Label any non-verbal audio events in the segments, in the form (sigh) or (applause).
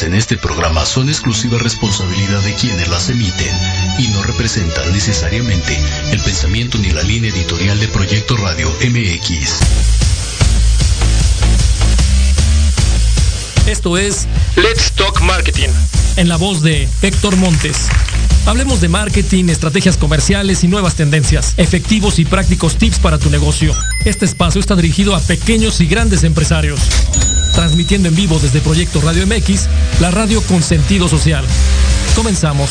vertidas en este programa son exclusiva responsabilidad de quienes las emiten y no representan necesariamente el pensamiento ni la línea editorial de Proyecto Radio MX. Esto es Let's Talk Marketing. En la voz de Héctor Montes. Hablemos de marketing, estrategias comerciales y nuevas tendencias, efectivos y prácticos tips para tu negocio. Este espacio está dirigido a pequeños y grandes empresarios. Transmitiendo en vivo desde Proyecto Radio MX, la radio con sentido social. Comenzamos.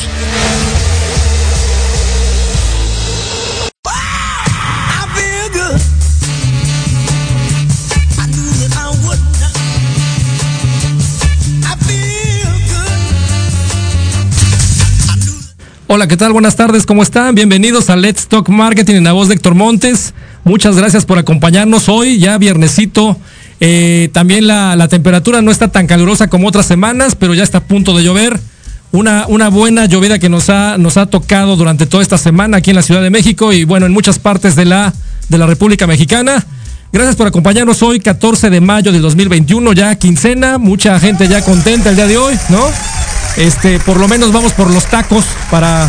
Hola, ¿qué tal? Buenas tardes, ¿cómo están? Bienvenidos a Let's Talk Marketing en la voz de Héctor Montes. Muchas gracias por acompañarnos hoy, ya viernesito. Eh, también la, temperatura no está tan calurosa como otras semanas, pero ya está a punto de llover. Una, una buena llovida que nos ha, nos ha tocado durante toda esta semana aquí en la Ciudad de México y bueno, en muchas partes de la, de la República Mexicana. Gracias por acompañarnos hoy, 14 de mayo de 2021, ya quincena, mucha gente ya contenta el día de hoy, ¿no? Este, por lo menos vamos por los tacos para,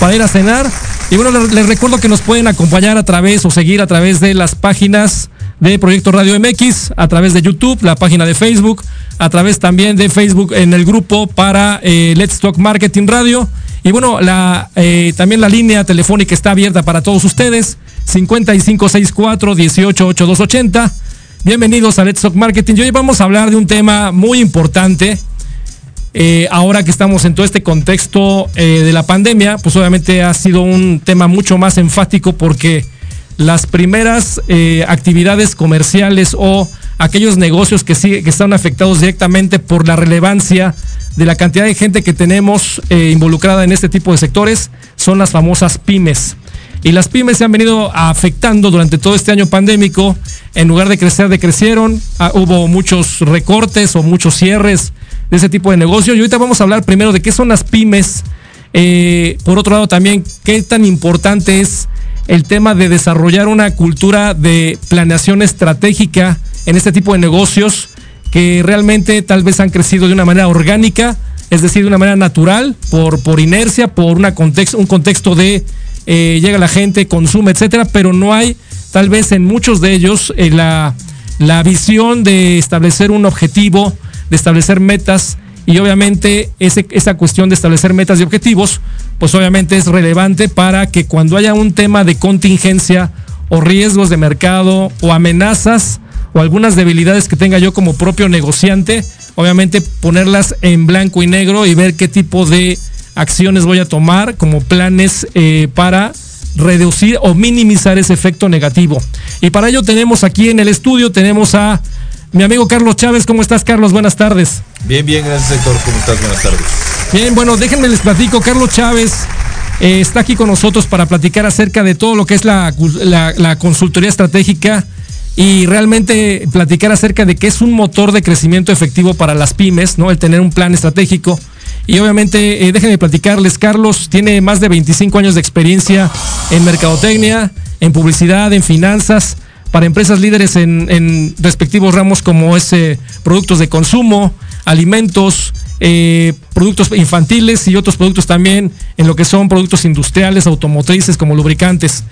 para ir a cenar. Y bueno, les, recuerdo que nos pueden acompañar a través o seguir a través de las páginas de Proyecto Radio MX, a través de YouTube, la página de Facebook, a través también de Facebook en el grupo para eh, Let's Talk Marketing Radio. Y bueno, eh, también la línea telefónica está abierta para todos ustedes, 5564-188280. Bienvenidos a Let's Talk Marketing. Y hoy vamos a hablar de un tema muy importante eh, ahora que estamos en todo este contexto de la pandemia, pues obviamente ha sido un tema mucho más enfático porque las primeras eh, actividades comerciales o aquellos negocios que, que están afectados directamente por la relevancia de la cantidad de gente que tenemos involucrada en este tipo de sectores son las famosas pymes. Y las pymes se han venido afectando durante todo este año pandémico. En lugar de crecer, decrecieron. Ah, hubo muchos recortes o muchos cierres de ese tipo de negocio. Y ahorita vamos a hablar primero de qué son las pymes. Eh, por otro lado, también qué tan importante es el tema de desarrollar una cultura de planeación estratégica en este tipo de negocios que realmente tal vez han crecido de una manera orgánica, es decir, de una manera natural, por, por inercia, por una contexto, un contexto de eh, llega la gente, consume, etcétera, pero no hay tal vez en muchos de ellos eh, la, la visión de establecer un objetivo, de establecer metas y obviamente ese, esa cuestión de establecer metas y objetivos, pues obviamente es relevante para que cuando haya un tema de contingencia o riesgos de mercado o amenazas o algunas debilidades que tenga yo como propio negociante, obviamente ponerlas en blanco y negro y ver qué tipo de acciones voy a tomar como planes eh, para reducir o minimizar ese efecto negativo. Y para ello tenemos aquí en el estudio, tenemos a mi amigo Carlos Chávez, ¿cómo estás, Carlos? Buenas tardes. Bien, bien, gracias, Héctor. ¿Cómo estás? Buenas tardes. Bien, bueno, déjenme les platico. Carlos Chávez eh, está aquí con nosotros para platicar acerca de todo lo que es la, la, consultoría estratégica y realmente platicar acerca de qué es un motor de crecimiento efectivo para las pymes, ¿no? El tener un plan estratégico. Y obviamente, eh, déjenme platicarles, Carlos tiene más de 25 años de experiencia en mercadotecnia, en publicidad, en finanzas para empresas líderes en, respectivos ramos como es eh, productos de consumo, alimentos, eh, productos infantiles y otros productos también en lo que son productos industriales, automotrices como lubricantes.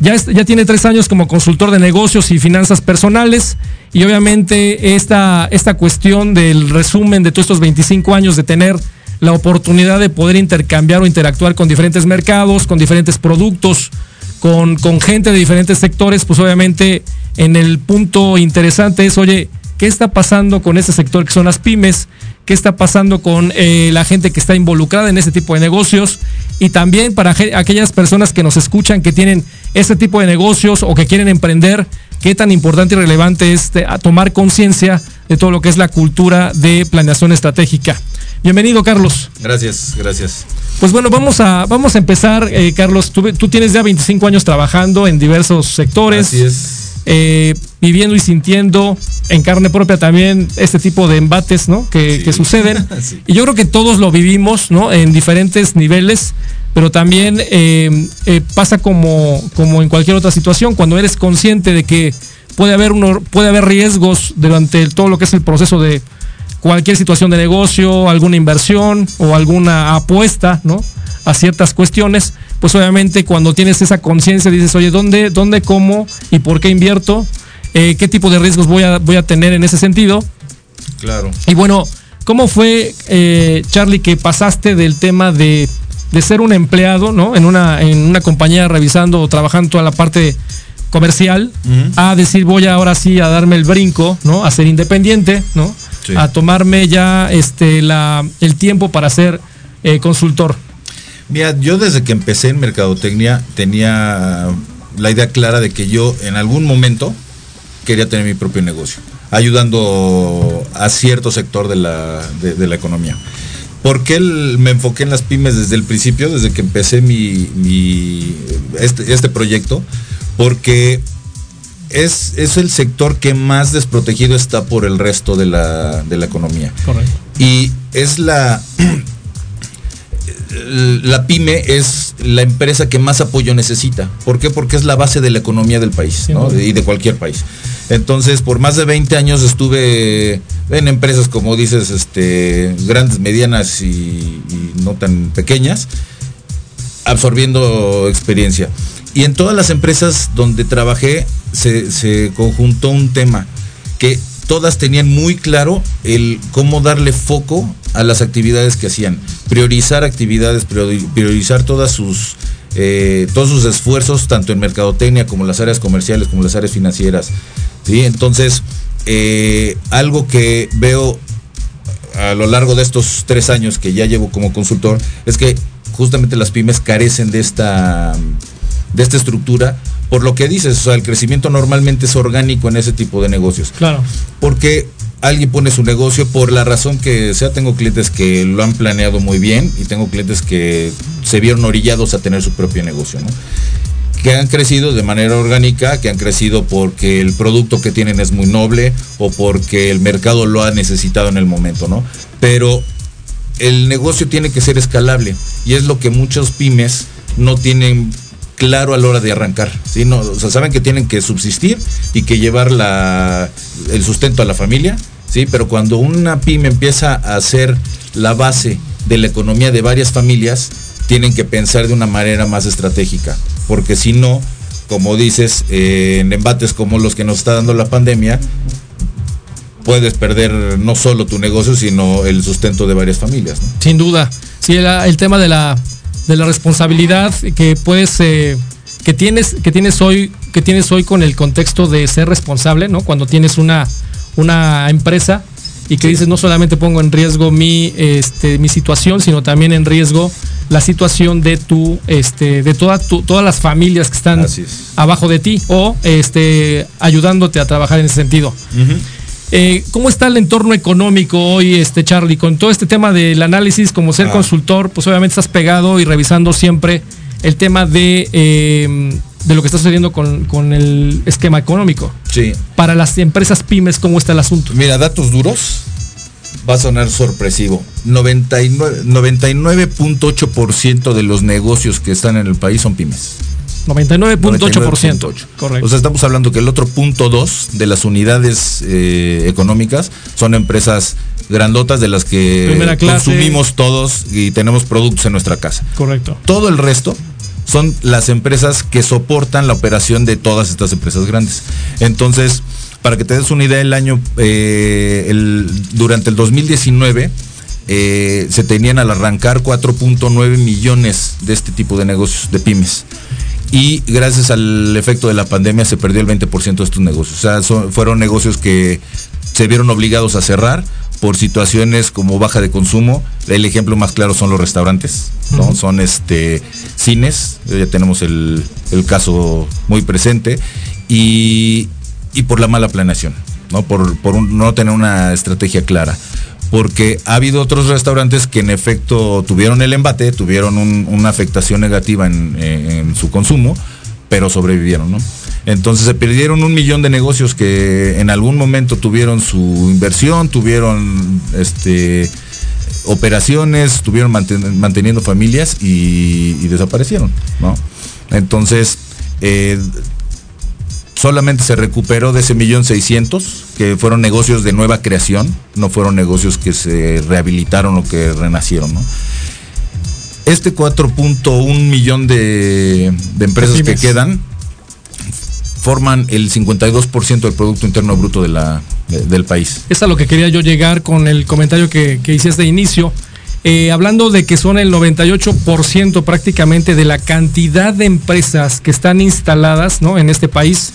Ya, ya tiene tres años como consultor de negocios y finanzas personales y obviamente esta, esta cuestión del resumen de todos estos 25 años de tener la oportunidad de poder intercambiar o interactuar con diferentes mercados, con diferentes productos, con, con gente de diferentes sectores, pues obviamente en el punto interesante es, oye, ¿qué está pasando con ese sector que son las pymes? ¿Qué está pasando con eh, la gente que está involucrada en ese tipo de negocios? Y también para aquellas personas que nos escuchan que tienen ese tipo de negocios o que quieren emprender, qué tan importante y relevante es tomar conciencia de todo lo que es la cultura de planeación estratégica. Bienvenido, Carlos. Gracias, gracias. Pues bueno, vamos a, vamos a empezar, eh, Carlos. Tú, tienes ya 25 años trabajando en diversos sectores. Así es. Eh, viviendo y sintiendo en carne propia también este tipo de embates ¿no? que, suceden. (laughs) Y yo creo que todos lo vivimos ¿no? en diferentes niveles, pero también eh, pasa como, como en cualquier otra situación, cuando eres consciente de que puede haber uno, puede haber riesgos durante todo lo que es el proceso de cualquier situación de negocio, alguna inversión o alguna apuesta, ¿no? A ciertas cuestiones, pues obviamente cuando tienes esa conciencia dices, oye, ¿dónde, dónde, cómo y por qué invierto? Eh, ¿Qué tipo de riesgos voy a, voy a tener en ese sentido? Claro. Y bueno, ¿cómo fue, eh, Charlie, que pasaste del tema de, de, ser un empleado, ¿no? En una, en una compañía revisando o trabajando toda la parte comercial, uh -huh. a decir voy ahora sí a darme el brinco, ¿no? A ser independiente, ¿no? Sí. A tomarme ya este la, el tiempo para ser eh, consultor. Mira, yo desde que empecé en mercadotecnia tenía la idea clara de que yo en algún momento quería tener mi propio negocio, ayudando a cierto sector de la, de, de la economía. ¿Por qué me enfoqué en las pymes desde el principio, desde que empecé mi, mi este, este proyecto? Porque es, es, el sector que más desprotegido está por el resto de la, de la economía. Correcto. Y es la, la pyme es la empresa que más apoyo necesita. ¿Por qué? Porque es la base de la economía del país sí, ¿no? y de cualquier país. Entonces, por más de 20 años estuve en empresas, como dices, este, grandes, medianas y, no tan pequeñas, absorbiendo experiencia. Y en todas las empresas donde trabajé se, se, conjuntó un tema que todas tenían muy claro el cómo darle foco a las actividades que hacían, priorizar actividades, priorizar todas sus eh, todos sus esfuerzos, tanto en mercadotecnia como las áreas comerciales, como las áreas financieras. ¿sí? Entonces, eh, algo que veo a lo largo de estos tres años que ya llevo como consultor es que justamente las pymes carecen de esta de esta estructura, por lo que dices, o sea, el crecimiento normalmente es orgánico en ese tipo de negocios. Claro. Porque alguien pone su negocio por la razón que sea, tengo clientes que lo han planeado muy bien y tengo clientes que se vieron orillados a tener su propio negocio, ¿no? que han crecido de manera orgánica, que han crecido porque el producto que tienen es muy noble o porque el mercado lo ha necesitado en el momento, ¿no? Pero el negocio tiene que ser escalable y es lo que muchos pymes no tienen claro a la hora de arrancar. ¿sí? No, o sea, saben que tienen que subsistir y que llevar la, el sustento a la familia, ¿sí? pero cuando una pyme empieza a ser la base de la economía de varias familias, tienen que pensar de una manera más estratégica, porque si no, como dices, eh, en embates como los que nos está dando la pandemia, puedes perder no solo tu negocio, sino el sustento de varias familias. ¿no? Sin duda. Sí, el, el tema de la de la responsabilidad que puedes eh, que tienes que tienes hoy que tienes hoy con el contexto de ser responsable no cuando tienes una una empresa y que sí. dices no solamente pongo en riesgo mi este mi situación sino también en riesgo la situación de tu este de toda tu, todas las familias que están abajo de ti o este ayudándote a trabajar en ese sentido uh -huh. Eh, ¿Cómo está el entorno económico hoy, este Charlie? Con todo este tema del análisis, como ser ah. consultor, pues obviamente estás pegado y revisando siempre el tema de, eh, de lo que está sucediendo con, con, el esquema económico. Sí. Para las empresas pymes, ¿cómo está el asunto? Mira, datos duros. Va a sonar sorpresivo. 99.8% 99 de los negocios que están en el país son pymes. 99.8%. Correcto. O sea, estamos hablando que el otro punto 2 de las unidades eh, económicas son empresas grandotas de las que consumimos todos y tenemos productos en nuestra casa. Correcto. Todo el resto son las empresas que soportan la operación de todas estas empresas grandes. Entonces, para que te des una idea, el año, eh, el, durante el 2019, eh, se tenían al arrancar 4.9 millones de este tipo de negocios, de pymes y gracias al efecto de la pandemia se perdió el 20% de estos negocios. O sea, son, fueron negocios que se vieron obligados a cerrar por situaciones como baja de consumo. El ejemplo más claro son los restaurantes, ¿no? Uh -huh. Son este cines, ya tenemos el, el caso muy presente, y, y, por la mala planeación, ¿no? Por, por no tener una estrategia clara porque ha habido otros restaurantes que en efecto tuvieron el embate, tuvieron un, una afectación negativa en, en, su consumo, pero sobrevivieron, ¿no? Entonces se perdieron un millón de negocios que en algún momento tuvieron su inversión, tuvieron este operaciones, estuvieron manten, manteniendo familias y, y, desaparecieron, ¿no? Entonces, eh, solamente se recuperó de ese millón seiscientos, que fueron negocios de nueva creación, no fueron negocios que se rehabilitaron o que renacieron, ¿no? Este 4.1 millón de, de empresas que quedan forman el 52% del Producto Interno Bruto de la, de- del país. Es a lo que quería yo llegar con el comentario que, que hiciste de inicio. Eh, hablando de que son el 98% prácticamente de la cantidad de empresas que están instaladas ¿no? en este país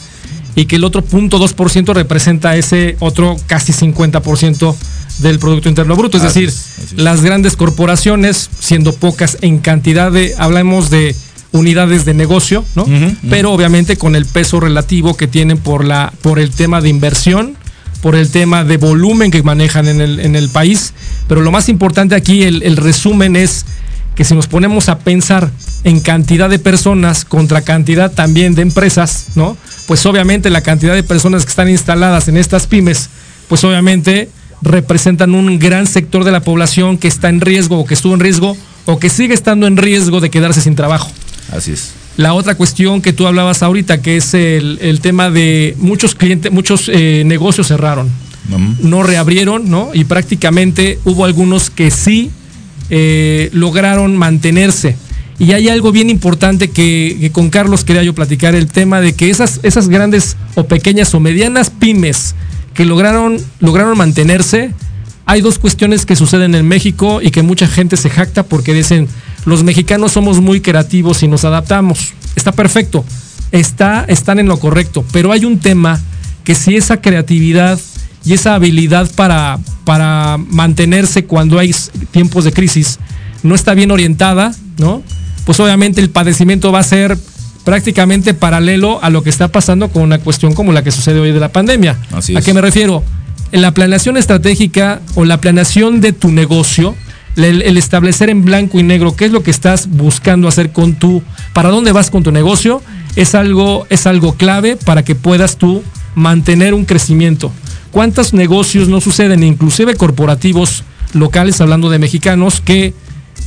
y que el otro 0.2% representa ese otro casi 50% del Producto Interno Bruto. Es Así decir, es, así es. las grandes corporaciones, siendo pocas en cantidad de, hablamos de unidades de negocio, ¿no? Pero obviamente con el peso relativo que tienen por, la, por el tema de inversión, por el tema de volumen que manejan en el, en el país. Pero lo más importante aquí, el, el resumen es que si nos ponemos a pensar en cantidad de personas contra cantidad también de empresas, ¿no? Pues obviamente la cantidad de personas que están instaladas en estas pymes, pues obviamente representan un gran sector de la población que está en riesgo o que estuvo en riesgo o que sigue estando en riesgo de quedarse sin trabajo. Así es. La otra cuestión que tú hablabas ahorita, que es el, el tema de muchos clientes, muchos eh, negocios cerraron, no reabrieron, ¿no? Y prácticamente hubo algunos que sí eh, lograron mantenerse. Y hay algo bien importante que, que con Carlos quería yo platicar, el tema de que esas, esas grandes o pequeñas o medianas pymes que lograron, lograron mantenerse, hay dos cuestiones que suceden en México y que mucha gente se jacta porque dicen, los mexicanos somos muy creativos y nos adaptamos. Está perfecto, está, están en lo correcto, pero hay un tema que si esa creatividad y esa habilidad para, para mantenerse cuando hay tiempos de crisis no está bien orientada, ¿no? Pues obviamente el padecimiento va a ser prácticamente paralelo a lo que está pasando con una cuestión como la que sucede hoy de la pandemia. Así ¿A qué me refiero? En la planeación estratégica o la planeación de tu negocio, el, el establecer en blanco y negro qué es lo que estás buscando hacer con tu, para dónde vas con tu negocio, es algo, es algo clave para que puedas tú mantener un crecimiento. ¿Cuántos negocios no suceden, inclusive corporativos locales, hablando de mexicanos, que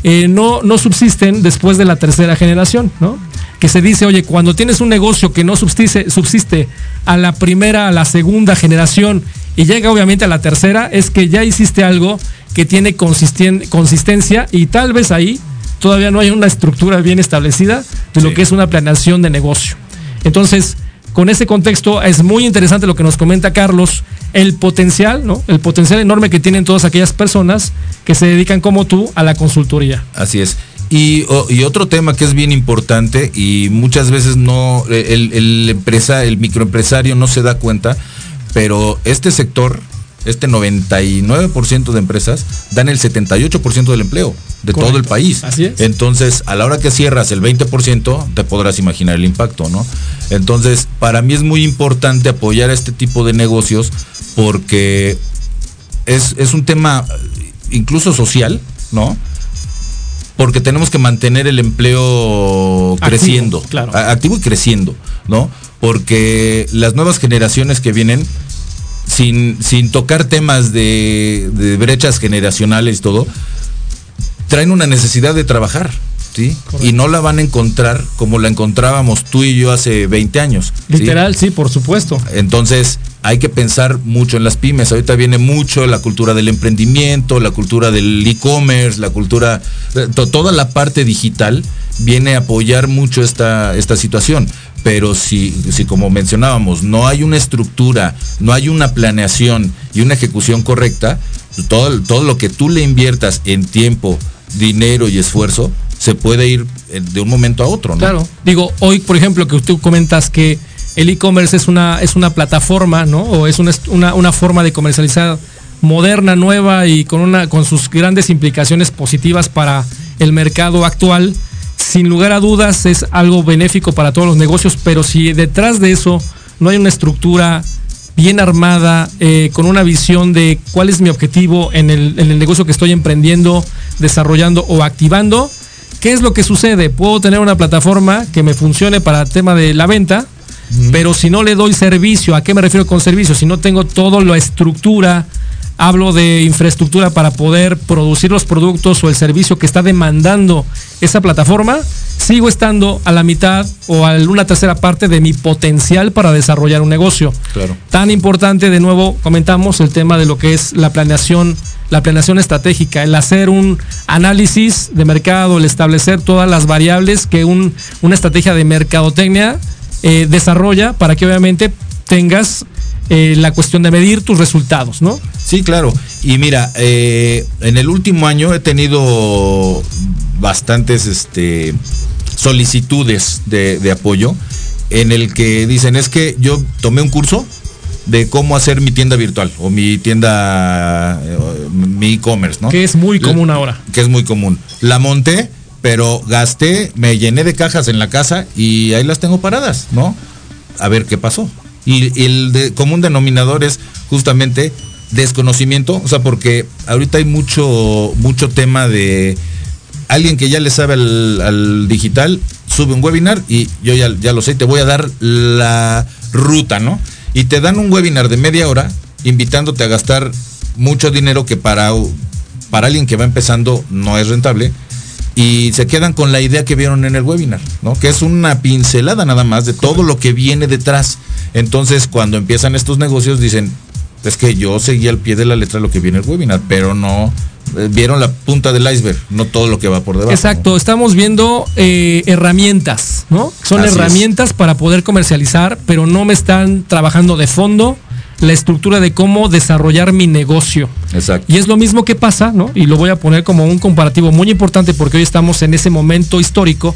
eh, no, no subsisten después de la tercera generación, ¿no? Que se dice, oye, cuando tienes un negocio que no subsiste, subsiste a la primera, a la segunda generación y llega obviamente a la tercera, es que ya hiciste algo que tiene consisten- consistencia y tal vez ahí todavía no hay una estructura bien establecida de lo Sí. que es una planeación de negocio. Entonces, con ese contexto es muy interesante lo que nos comenta Carlos, el potencial, ¿no? El potencial enorme que tienen todas aquellas personas que se dedican como tú a la consultoría. Así es. Y, otro tema que es bien importante y muchas veces no, el empresa, el microempresario no se da cuenta, pero este sector, este 99% de empresas, dan el 78% del empleo de todo el país. Así es. Entonces, a la hora que cierras el 20%, te podrás imaginar el impacto, ¿no? Entonces, para mí es muy importante apoyar a este tipo de negocios porque es, es un tema eh, incluso social, ¿no? Porque tenemos que mantener el empleo Activo, creciendo, claro. activo y creciendo, ¿no? Porque las nuevas generaciones que vienen, sin, sin tocar temas de, de brechas generacionales y todo, traen una necesidad de trabajar, ¿sí? Correcto. Y no la van a encontrar como la encontrábamos tú y yo hace 20 años. Literal, sí, por supuesto. Entonces hay que pensar mucho en las pymes. Ahorita viene mucho la cultura del emprendimiento, la cultura del e-commerce, la cultura, eh, to- toda la parte digital viene a apoyar mucho esta, esta situación. Pero si, si como mencionábamos, no hay una estructura, no hay una planeación y una ejecución correcta, todo, todo lo que tú le inviertas en tiempo, dinero y esfuerzo, se puede ir eh, de un momento a otro, ¿no? Claro. Digo, hoy, por ejemplo, que tú comentas que el e-commerce es una, es una plataforma, ¿no? O es una, una, una forma de comercializar moderna, nueva y con, una, con sus grandes implicaciones positivas para el mercado actual. Sin lugar a dudas es algo benéfico para todos los negocios, pero si detrás de eso no hay una estructura bien armada, eh, con una visión de cuál es mi objetivo en el, en el negocio que estoy emprendiendo, desarrollando o activando, ¿qué es lo que sucede? Puedo tener una plataforma que me funcione para el tema de la venta, pero si no le doy servicio, ¿a qué me refiero con servicio? Si no tengo toda la estructura, hablo de infraestructura para poder producir los productos o el servicio que está demandando esa plataforma, sigo estando a la mitad o a una tercera parte de mi potencial para desarrollar un negocio. Claro. Tan importante, de nuevo, comentamos el tema de lo que es la planeación, la planeación estratégica, el hacer un análisis de mercado, el establecer todas las variables que un, una estrategia de mercadotecnia eh, desarrolla para que obviamente tengas eh, la cuestión de medir tus resultados, ¿no? Sí, claro. Y mira, eh, en el último año he tenido bastantes este, solicitudes de, de apoyo en el que dicen es que yo tomé un curso de cómo hacer mi tienda virtual o mi tienda, eh, mi e-commerce, ¿no? Que es muy común ahora. Que es muy común. La monté, pero gasté, me llené de cajas en la casa y ahí las tengo paradas, ¿no? A ver qué pasó. Y el de- común denominador es justamente desconocimiento, o sea, porque ahorita hay mucho, mucho tema de alguien que ya le sabe al, al digital, sube un webinar y yo ya, lo sé, te voy a dar la ruta, ¿no? Y te dan un webinar de media hora invitándote a gastar mucho dinero que para, para alguien que va empezando no es rentable y se quedan con la idea que vieron en el webinar, ¿no? Que es una pincelada nada más de todo lo que viene detrás. Entonces, cuando empiezan estos negocios dicen, es que yo seguí al pie de la letra lo que viene en el webinar, pero no vieron la punta del iceberg, no todo lo que va por debajo. Exacto, estamos viendo eh, herramientas, ¿no? Son Así es. herramientas para poder comercializar, pero no me están trabajando de fondo la estructura de cómo desarrollar mi negocio. Exacto. Y es lo mismo que pasa, ¿no? Y lo voy a poner como un comparativo muy importante porque hoy estamos en ese momento histórico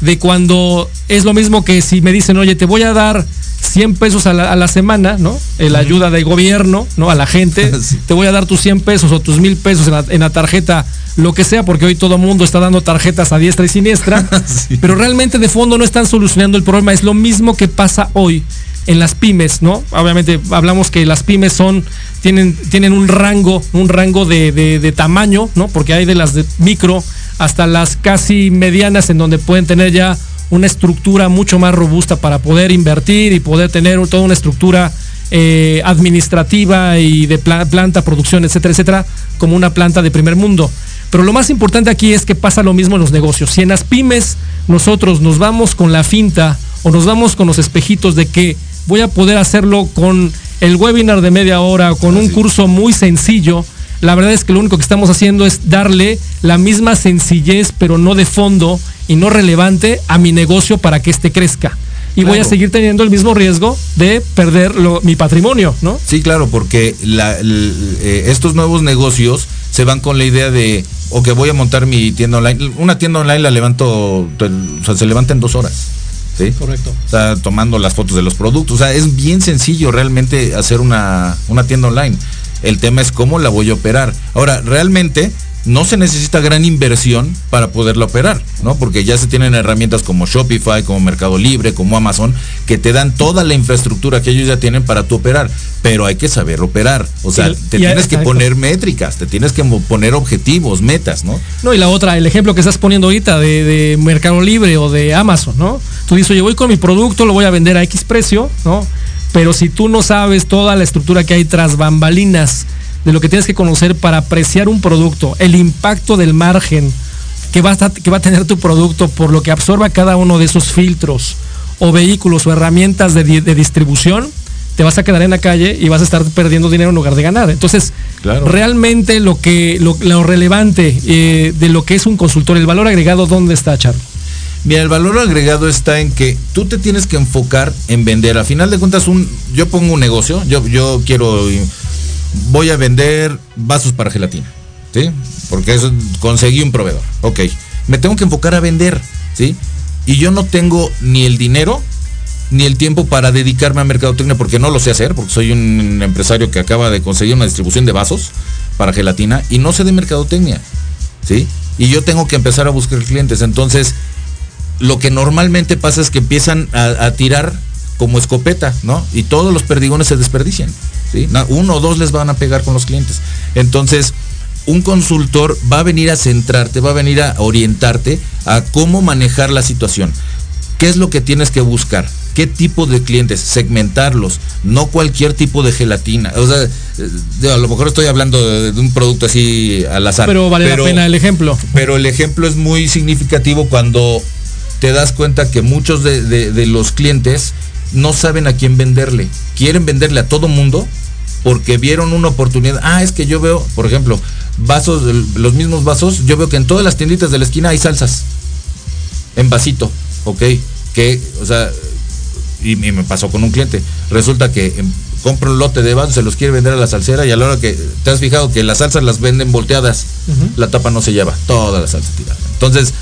de cuando es lo mismo que si me dicen, oye, te voy a dar 100 pesos a la, a la semana, ¿no? La ayuda del gobierno, ¿no? A la gente, (laughs) Sí. te voy a dar tus 100 pesos o tus 1000 pesos en la, en la tarjeta, lo que sea, porque hoy todo mundo está dando tarjetas a diestra y siniestra, (laughs) Sí. pero realmente de fondo no están solucionando el problema. Es lo mismo que pasa hoy en las pymes, ¿no? Obviamente hablamos que las pymes son, tienen, tienen un rango, un rango de, de- de tamaño, ¿no? Porque hay de las de micro hasta las casi medianas en donde pueden tener ya una estructura mucho más robusta para poder invertir y poder tener toda una estructura eh, administrativa y de pla- planta, producción, etcétera, etcétera, como una planta de primer mundo. Pero lo más importante aquí es que pasa lo mismo en los negocios. Si en las pymes nosotros nos vamos con la finta o nos vamos con los espejitos de que voy a poder hacerlo con el webinar de media hora o con un curso muy sencillo, la verdad es que lo único que estamos haciendo es darle la misma sencillez, pero no de fondo y no relevante a mi negocio para que éste crezca. Y voy a seguir teniendo el mismo riesgo de perder lo- mi patrimonio, ¿no? Sí, claro, porque la- eh, estos nuevos negocios se van con la idea de, o que voy a montar mi tienda online. Una tienda online la levanto, o sea, se levanta en dos horas. ¿sí? Correcto. O sea, tomando las fotos de los productos. O sea, es bien sencillo realmente hacer una, una tienda online. El tema es cómo la voy a operar. Ahora, realmente no se necesita gran inversión para poderla operar, ¿no? Porque ya se tienen herramientas como Shopify, como Mercado Libre, como Amazon, que te dan toda la infraestructura que ellos ya tienen para tu operar. Pero hay que saber operar. O sea, te tienes que poner métricas, te tienes que poner objetivos, metas, ¿no? No, y la otra, el ejemplo que estás poniendo ahorita de, de Mercado Libre o de Amazon, ¿no? Tú dices, oye, voy con mi producto, lo voy a vender a X precio, ¿no? Pero si tú no sabes toda la estructura que hay tras bambalinas de lo que tienes que conocer para apreciar un producto, el impacto del margen que va a, estar- que va a tener tu producto por lo que absorba cada uno de esos filtros o vehículos o herramientas de, di- de distribución, te vas a quedar en la calle y vas a estar perdiendo dinero en lugar de ganar. Entonces, Claro. realmente lo que lo, lo relevante eh, de lo que es un consultor, el valor agregado, ¿dónde está, Charlie? Mira, el valor agregado está en que tú te tienes que enfocar en vender. A final de cuentas, un, yo pongo un negocio, yo, yo quiero, voy a vender vasos para gelatina, ¿sí? Porque eso, conseguí un proveedor, ok. Me tengo que enfocar a vender, ¿sí? Y yo no tengo ni el dinero ni el tiempo para dedicarme a mercadotecnia porque no lo sé hacer, porque soy un empresario que acaba de conseguir una distribución de vasos para gelatina y no sé de mercadotecnia, ¿sí? Y yo tengo que empezar a buscar clientes. Entonces, lo que normalmente pasa es que empiezan a, a tirar como escopeta, ¿no? Y todos los perdigones se desperdician, ¿sí? Uno o dos les van a pegar con los clientes. Entonces, un consultor va a venir a centrarte, va a venir a orientarte a cómo manejar la situación. ¿Qué es lo que tienes que buscar? ¿Qué tipo de clientes? Segmentarlos, no cualquier tipo de gelatina. O sea, eh, a lo mejor estoy hablando de, de un producto así al azar. Pero vale la pena el ejemplo. Pero el ejemplo es muy significativo cuando te das cuenta que muchos de, los clientes no saben a quién venderle. Quieren venderle a todo mundo porque vieron una oportunidad. Ah, es que yo veo, por ejemplo, vasos, los mismos vasos, yo veo que en todas las tienditas de la esquina hay salsas. En vasito, ¿ok? Que, o sea, y, me pasó con un cliente. Resulta que em, compra un lote de vasos, se los quiere vender a la salsera y a la hora que te has fijado que las salsas las venden volteadas, la tapa no se lleva, toda la salsa tirada. Entonces,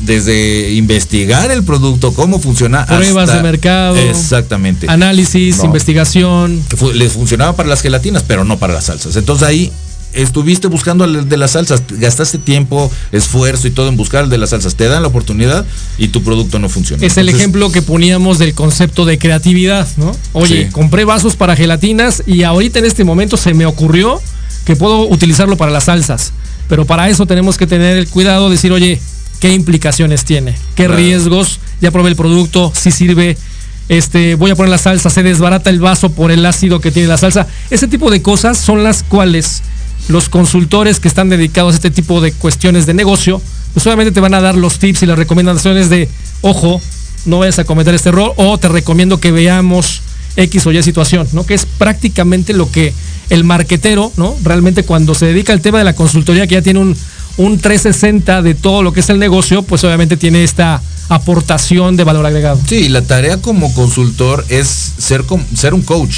desde investigar el producto, cómo funciona. Pruebas de mercado. Exactamente. Análisis, investigación. Les funcionaba para las gelatinas, pero no para las salsas. Entonces ahí estuviste buscando el de las salsas, gastaste tiempo, esfuerzo y todo en buscar el de las salsas. Te dan la oportunidad y tu producto no funciona. Es el ejemplo que poníamos del concepto de creatividad, ¿no? Oye, compré vasos para gelatinas y ahorita en este momento se me ocurrió que puedo utilizarlo para las salsas. Pero para eso tenemos que tener el cuidado de decir, oye, qué implicaciones tiene, qué riesgos, ya probé el producto, si sirve, este, voy a poner la salsa, se desbarata el vaso por el ácido que tiene la salsa. Ese tipo de cosas son las cuales los consultores que están dedicados a este tipo de cuestiones de negocio, pues obviamente te van a dar los tips y las recomendaciones de, ojo, no vayas a cometer este error o te recomiendo que veamos X o Y situación, ¿no? Que es prácticamente lo que el marquetero, ¿no? Realmente cuando se dedica al tema de la consultoría, que ya tiene un, un 360 de todo lo que es el negocio, pues obviamente tiene esta aportación de valor agregado. Sí, la tarea como consultor es ser, un coach,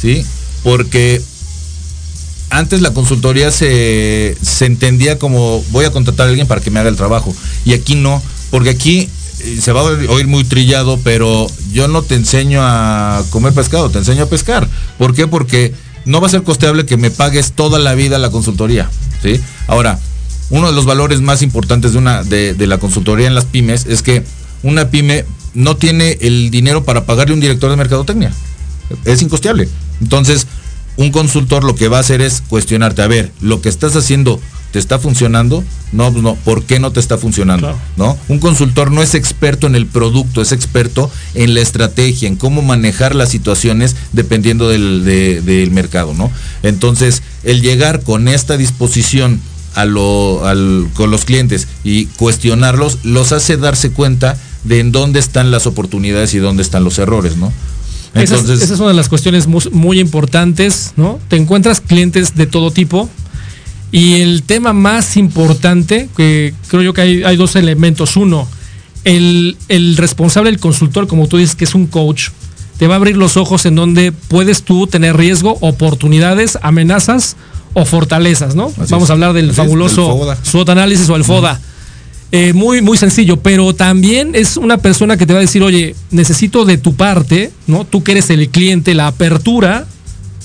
¿sí? Porque antes la consultoría se, se entendía como voy a contratar a alguien para que me haga el trabajo. Y aquí no, porque aquí eh, se va a oír muy trillado, pero yo no te enseño a comer pescado, te enseño a pescar. ¿Por qué? Porque no va a ser costeable que me pagues toda la vida la consultoría. ¿sí? Ahora, uno de los valores más importantes de, una, de, la consultoría en las pymes es que una pyme no tiene el dinero para pagarle un director de mercadotecnia. Es incosteable. Entonces, un consultor lo que va a hacer es cuestionarte, a ver, lo que estás haciendo te está funcionando, no, no, ¿por qué no te está funcionando? ¿No? Un consultor no es experto en el producto, es experto en la estrategia, en cómo manejar las situaciones dependiendo del, del mercado, ¿no? Entonces, el llegar con esta disposición a lo, con los clientes y cuestionarlos, los hace darse cuenta de en dónde están las oportunidades y dónde están los errores, ¿no? Entonces, esa, es, una de las cuestiones muy, importantes, ¿no? Te encuentras clientes de todo tipo y el tema más importante, que creo yo que hay, dos elementos. Uno, el, el, responsable, el consultor, como tú dices, que es un coach, te va a abrir los ojos en donde puedes tú tener riesgo, oportunidades, amenazas o fortalezas, ¿no? Vamos a hablar del fabuloso SWOT análisis o el FODA. Eh, muy, muy sencillo, pero también es una persona que te va a decir, oye, necesito de tu parte, ¿no? Tú que eres el cliente, la apertura,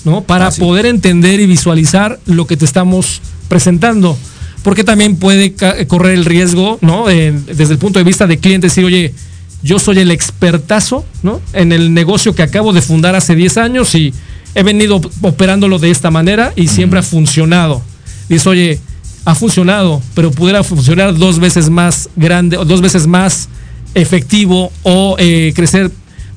¿no? Para poder entender y visualizar lo que te estamos presentando. Porque también puede correr el riesgo, ¿no? desde el punto de vista de cliente, decir, oye, yo soy el expertazo, ¿no? En el negocio que acabo de fundar hace 10 años y he venido operándolo de esta manera y siempre ha funcionado. Dice, oye, ha funcionado, pero pudiera funcionar dos veces más grande o dos veces más efectivo o eh, crecer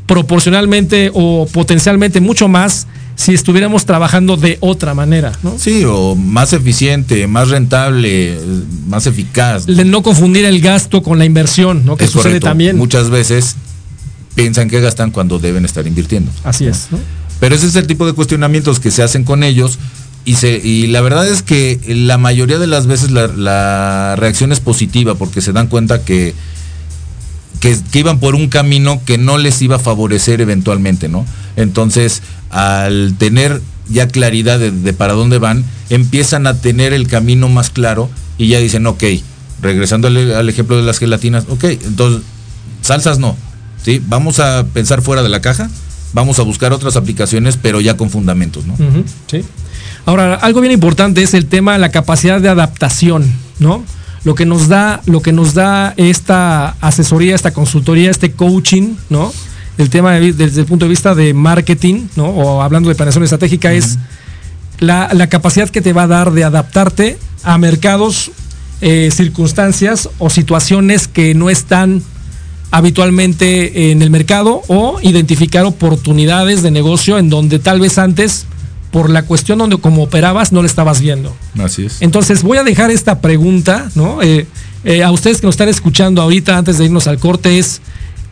proporcionalmente o potencialmente mucho más si estuviéramos trabajando de otra manera, ¿no? Sí, o más eficiente, más rentable, más eficaz. ¿no? no confundir el gasto con la inversión, ¿no? Que sucede también. Muchas veces piensan que gastan cuando deben estar invirtiendo. Así es. ¿no? Pero ese es el tipo de cuestionamientos que se hacen con ellos y, se, y la verdad es que la mayoría de las veces la, reacción es positiva porque se dan cuenta que, que, iban por un camino que no les iba a favorecer eventualmente, ¿no? Entonces, al tener ya claridad de, para dónde van, empiezan a tener el camino más claro y ya dicen, ok, regresando al, ejemplo de las gelatinas, ok, entonces, salsas no, ¿sí? Vamos a pensar fuera de la caja vamos a buscar otras aplicaciones, pero ya con fundamentos, ¿no? sí. Ahora, algo bien importante es el tema de la capacidad de adaptación, ¿no? Lo que nos da, lo que nos da esta asesoría, esta consultoría, este coaching, ¿no? El tema desde el punto de vista de marketing, ¿no? O hablando de planeación estratégica, es la, capacidad que te va a dar de adaptarte a mercados, eh, circunstancias o situaciones que no están habitualmente en el mercado o identificar oportunidades de negocio en donde tal vez antes por la cuestión donde como operabas no le estabas viendo. Así es. Entonces voy a dejar esta pregunta, ¿no? Eh, eh, a ustedes que nos están escuchando ahorita antes de irnos al corte es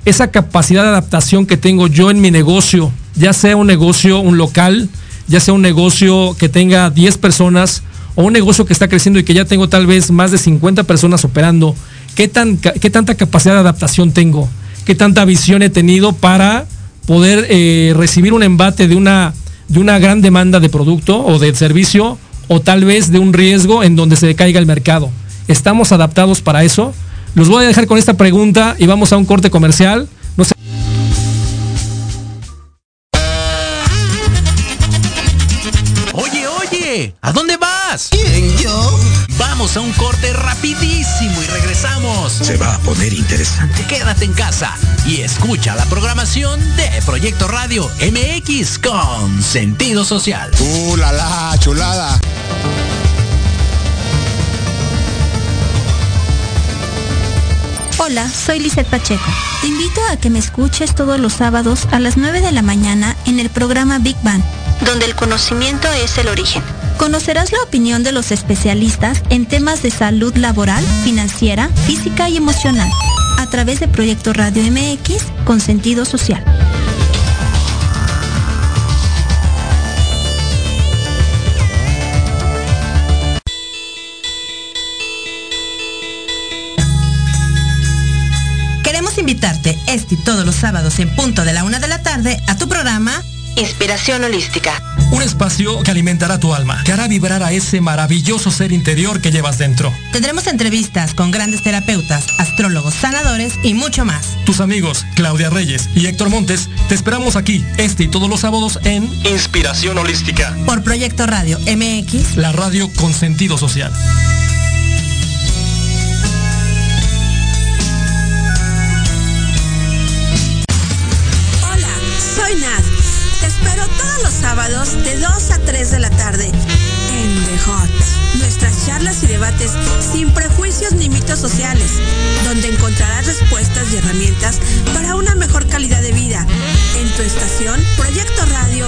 esa capacidad de adaptación que tengo yo en mi negocio, ya sea un negocio, un local, ya sea un negocio que tenga 10 personas o un negocio que está creciendo y que ya tengo tal vez más de 50 personas operando, ¿qué, tan, qué tanta capacidad de adaptación tengo? ¿Qué tanta visión he tenido para poder eh, recibir un embate de una, de una gran demanda de producto o de servicio o tal vez de un riesgo en donde se caiga el mercado? ¿Estamos adaptados para eso? Los voy a dejar con esta pregunta y vamos a un corte comercial. Se va a poner interesante. Quédate en casa y escucha la programación de Proyecto Radio MX con sentido social. ¡Uh, la, la chulada! Hola, soy Lizeth Pacheco. Te invito a que me escuches todos los sábados a las 9 de la mañana en el programa Big Bang, donde el conocimiento es el origen. Conocerás la opinión de los especialistas en temas de salud laboral, financiera, física y emocional, a través de Proyecto Radio MX con sentido social. Queremos invitarte este y todos los sábados en punto de la una de la tarde a tu programa Inspiración Holística. Un espacio que alimentará tu alma, que hará vibrar a ese maravilloso ser interior que llevas dentro. Tendremos entrevistas con grandes terapeutas, astrólogos, sanadores y mucho más. Tus amigos Claudia Reyes y Héctor Montes te esperamos aquí este y todos los sábados en Inspiración Holística, Por Proyecto Radio MX. la radio con sentido social. Todos los sábados de 2 a 3 de la tarde en The Hot. Nuestras charlas y debates sin prejuicios ni mitos sociales, donde encontrarás respuestas y herramientas para una mejor calidad de vida en tu estación Proyecto Radio.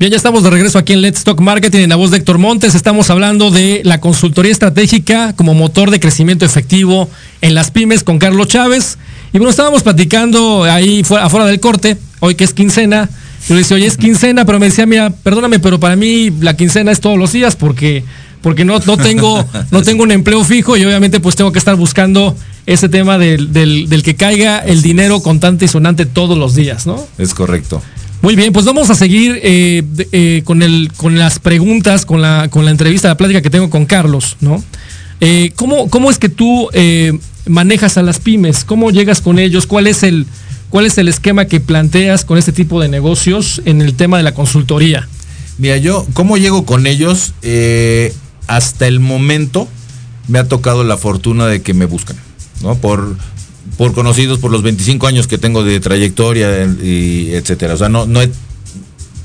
Bien, ya estamos de regreso aquí en Let's Talk Marketing en la voz de Héctor Montes. Estamos hablando de la consultoría estratégica como motor de crecimiento efectivo en las pymes con Carlos Chávez. Y bueno, estábamos platicando ahí fuera, afuera del corte, hoy que es quincena. Yo le decía, oye, es quincena, pero me decía, mira, perdóname, pero para mí la quincena es todos los días porque, porque no, no, tengo, (laughs) no tengo un empleo fijo y obviamente pues tengo que estar buscando ese tema del, del, del que caiga el dinero contante y sonante todos los días, ¿no? Es correcto. Muy bien, pues vamos a seguir eh, eh, con, el, con las preguntas, con la, con la entrevista, la plática que tengo con Carlos, ¿no? Eh, ¿cómo, ¿Cómo es que tú manejas a las pymes? ¿Cómo llegas con ellos? ¿Cuál es, el, ¿Cuál es el esquema que planteas con este tipo de negocios en el tema de la consultoría? Mira, yo, ¿cómo llego con ellos? Hasta el momento me ha tocado la fortuna de que me buscan, ¿no? Por, por conocidos, por los 25 años que tengo de trayectoria y etcétera. O sea, no, no he-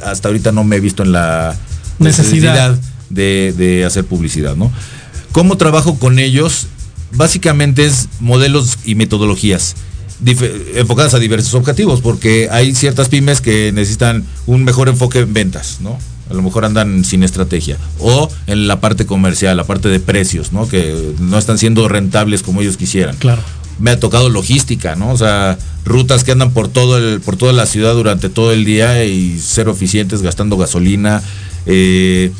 hasta ahorita no me he visto en la Necesidad. necesidad de, de hacer publicidad, ¿no? ¿Cómo trabajo con ellos? Básicamente es modelos y metodologías enfocadas a diversos objetivos, porque hay ciertas pymes que necesitan un mejor enfoque en ventas, ¿no? A lo mejor andan sin estrategia. O en la parte comercial, la parte de precios, ¿no? Que no están siendo rentables como ellos quisieran. Claro. Me ha tocado logística, ¿no? O sea, rutas que andan por todo el, por toda la ciudad durante todo el día y ser eficientes gastando gasolina. eh,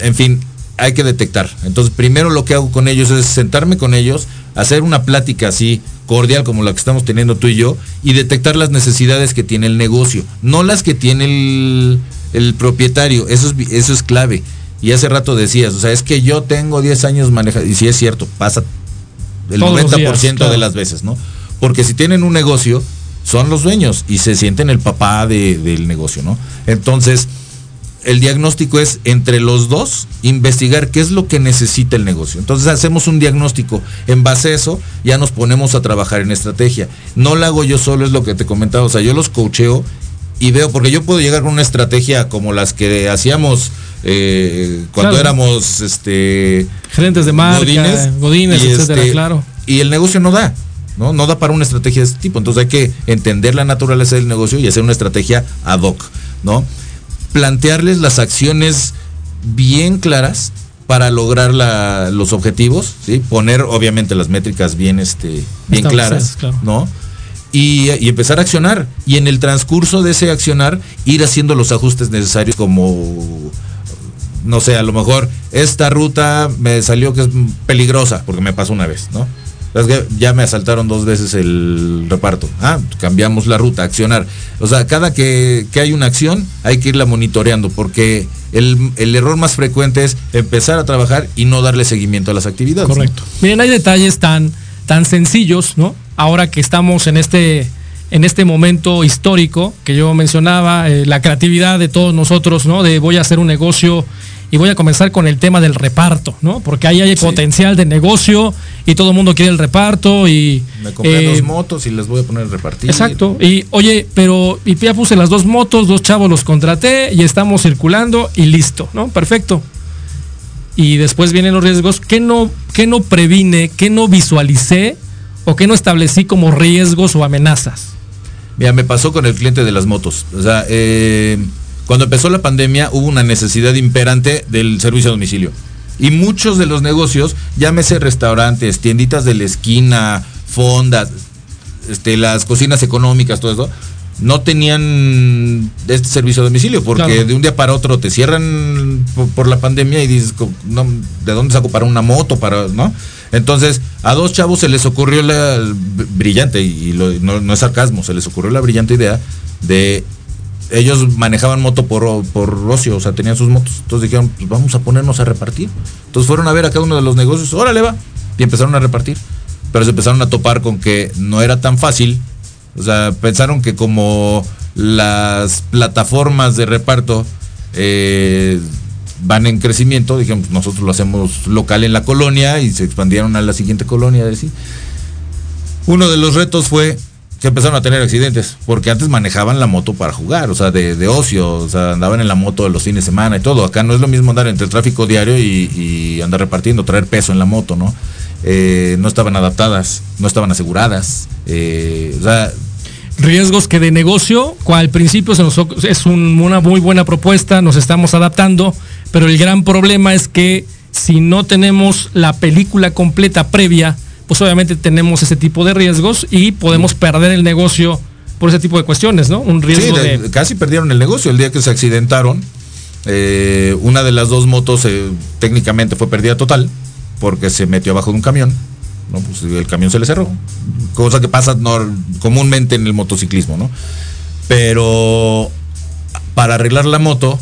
en fin, hay que detectar. Entonces, primero lo que hago con ellos es sentarme con ellos, hacer una plática así cordial como la que estamos teniendo tú y yo y detectar las necesidades que tiene el negocio, no las que tiene el, el propietario. Eso es, eso es clave. Y hace rato decías, o sea, es que yo tengo 10 años manejando, y si es cierto, pasa el Todos los 90% días, claro. de las veces, ¿no? Porque si tienen un negocio, son los dueños y se sienten el papá de- del negocio, ¿no? Entonces, el diagnóstico es entre los dos investigar qué es lo que necesita el negocio. Entonces hacemos un diagnóstico. En base a eso ya nos ponemos a trabajar en estrategia. No la hago yo solo, es lo que te comentaba. O sea, yo los coacheo y veo, porque yo puedo llegar con una estrategia como las que hacíamos eh, cuando Claro. éramos este Gerentes de marca, godines, y etcétera, este, claro. Y el negocio no da, ¿no? No da para una estrategia de este tipo. Entonces hay que entender la naturaleza del negocio y hacer una estrategia ad hoc, ¿no? Plantearles las acciones bien claras para lograr la- los objetivos, ¿sí? Poner obviamente las métricas bien, este, bien claras, claro. ¿no? Y, empezar a accionar. Y en el transcurso de ese accionar, ir haciendo los ajustes necesarios como no sé, a lo mejor esta ruta me salió que es peligrosa, porque me pasó una vez, ¿no? Ya me asaltaron dos veces el reparto. Ah, cambiamos la ruta, accionar. O sea, cada que, que hay una acción hay que irla monitoreando, porque el, el error más frecuente es empezar a trabajar y no darle seguimiento a las actividades. Correcto. Miren, hay detalles tan, tan sencillos, ¿no? Ahora que estamos en este, en este momento histórico que yo mencionaba, eh, la creatividad de todos nosotros, ¿no? De voy a hacer un negocio y voy a comenzar con el tema del reparto, ¿no? Porque ahí hay Sí. potencial de negocio y todo el mundo quiere el reparto y... Me compré eh, dos motos y les voy a poner a repartir. Exacto. Y oye, pero y ya puse las dos motos, dos chavos los contraté y estamos circulando y listo, ¿no? Perfecto. Y después vienen los riesgos. ¿Qué no, qué no previne, qué no visualicé o qué no establecí como riesgos o amenazas? Mira, me pasó con el cliente de las motos. O sea, eh, cuando empezó la pandemia hubo una necesidad imperante del servicio a domicilio. Y muchos de los negocios, llámese restaurantes, tienditas de la esquina, fondas, este, las cocinas económicas, todo eso, no tenían este servicio a domicilio porque Claro. de un día para otro te cierran por, por la pandemia y dices, no, ¿de dónde saco para una moto? para ¿no? Entonces, a dos chavos se les ocurrió la br- brillante, y lo- no, no es sarcasmo, se les ocurrió la brillante idea de ellos manejaban moto por, por ocio, o sea, tenían sus motos. Entonces dijeron, pues vamos a ponernos a repartir. Entonces fueron a ver a cada uno de los negocios, órale va, y empezaron a repartir. Pero se empezaron a topar con que no era tan fácil. O sea, pensaron que como las plataformas de reparto eh, van en crecimiento, dijeron, pues nosotros lo hacemos local en la colonia y se expandieron a la siguiente colonia. Así. Uno de los retos fue que empezaron a tener accidentes, porque antes manejaban la moto para jugar, o sea, de, de ocio, o sea, andaban en la moto de los fines de semana y todo. Acá no es lo mismo andar entre el tráfico diario y, y andar repartiendo, traer peso en la moto, ¿no? Eh, no estaban adaptadas, no estaban aseguradas, eh, o sea, Riesgos que de negocio, cual al principio se nos, es un- una muy buena propuesta, nos estamos adaptando, pero el gran problema es que si no tenemos la película completa previa, pues obviamente tenemos ese tipo de riesgos y podemos perder el negocio por ese tipo de cuestiones, ¿no? Un Sí, riesgo de- de... casi perdieron el negocio el día que se accidentaron. eh, una de las dos motos eh, técnicamente fue pérdida total porque se metió abajo de un camión. ¿No? Pues el camión se le cerró. Cosa que pasa comúnmente en el motociclismo, ¿no? Pero para arreglar la moto,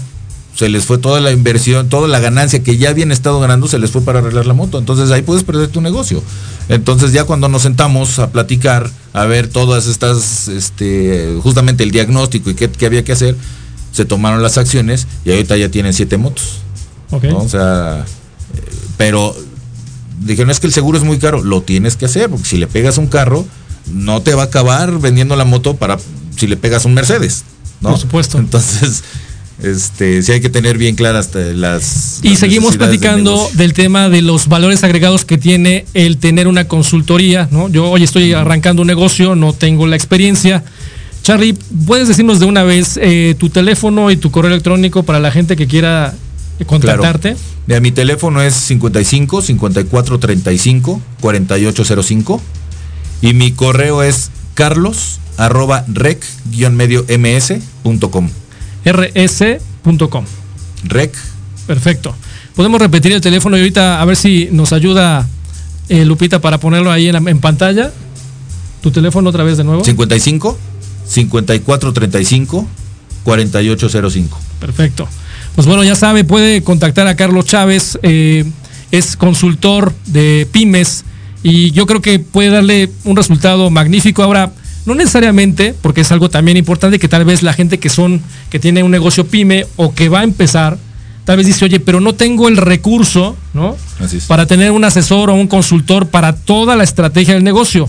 se les fue toda la inversión, toda la ganancia que ya habían estado ganando, se les fue para arreglar la moto. Entonces ahí puedes perder tu negocio. Entonces ya cuando nos sentamos a platicar, a ver todas estas, este, justamente el diagnóstico y qué, qué había que hacer, se tomaron las acciones y ahorita ya tienen siete motos. Ok. ¿no? O sea, eh, pero dijeron es que el seguro es muy caro, lo tienes que hacer, porque si le pegas un carro, no te va a acabar vendiendo la moto para si le pegas un Mercedes, ¿no? Por supuesto. Entonces, (laughs) este, sí hay que tener bien claras eh, las. Y las seguimos del platicando del tema de los valores agregados que tiene el tener una consultoría, ¿no? Yo hoy estoy arrancando un negocio, no tengo la experiencia. Charlie, ¿puedes decirnos de una vez eh, tu teléfono y tu correo electrónico para la gente que quiera contactarte? Mira, mi teléfono es 55 54 35 4805 Y mi correo es carlos arroba rec-medio-ms.com. rs.com. Rec. Perfecto. Podemos repetir el teléfono y ahorita a ver si nos ayuda eh, Lupita para ponerlo ahí en, la- en pantalla. Tu teléfono otra vez de nuevo. 55 5435 4805. Perfecto. Pues bueno, ya sabe, puede contactar a Carlos Chávez, eh, es consultor de pymes y yo creo que puede darle un resultado magnífico. Ahora, no necesariamente, porque es algo también importante que tal vez la gente que son, que tiene un negocio pyme o que va a empezar, tal vez dice, oye, pero no tengo el recurso, ¿no? Así es. Para tener un asesor o un consultor para toda la estrategia del negocio.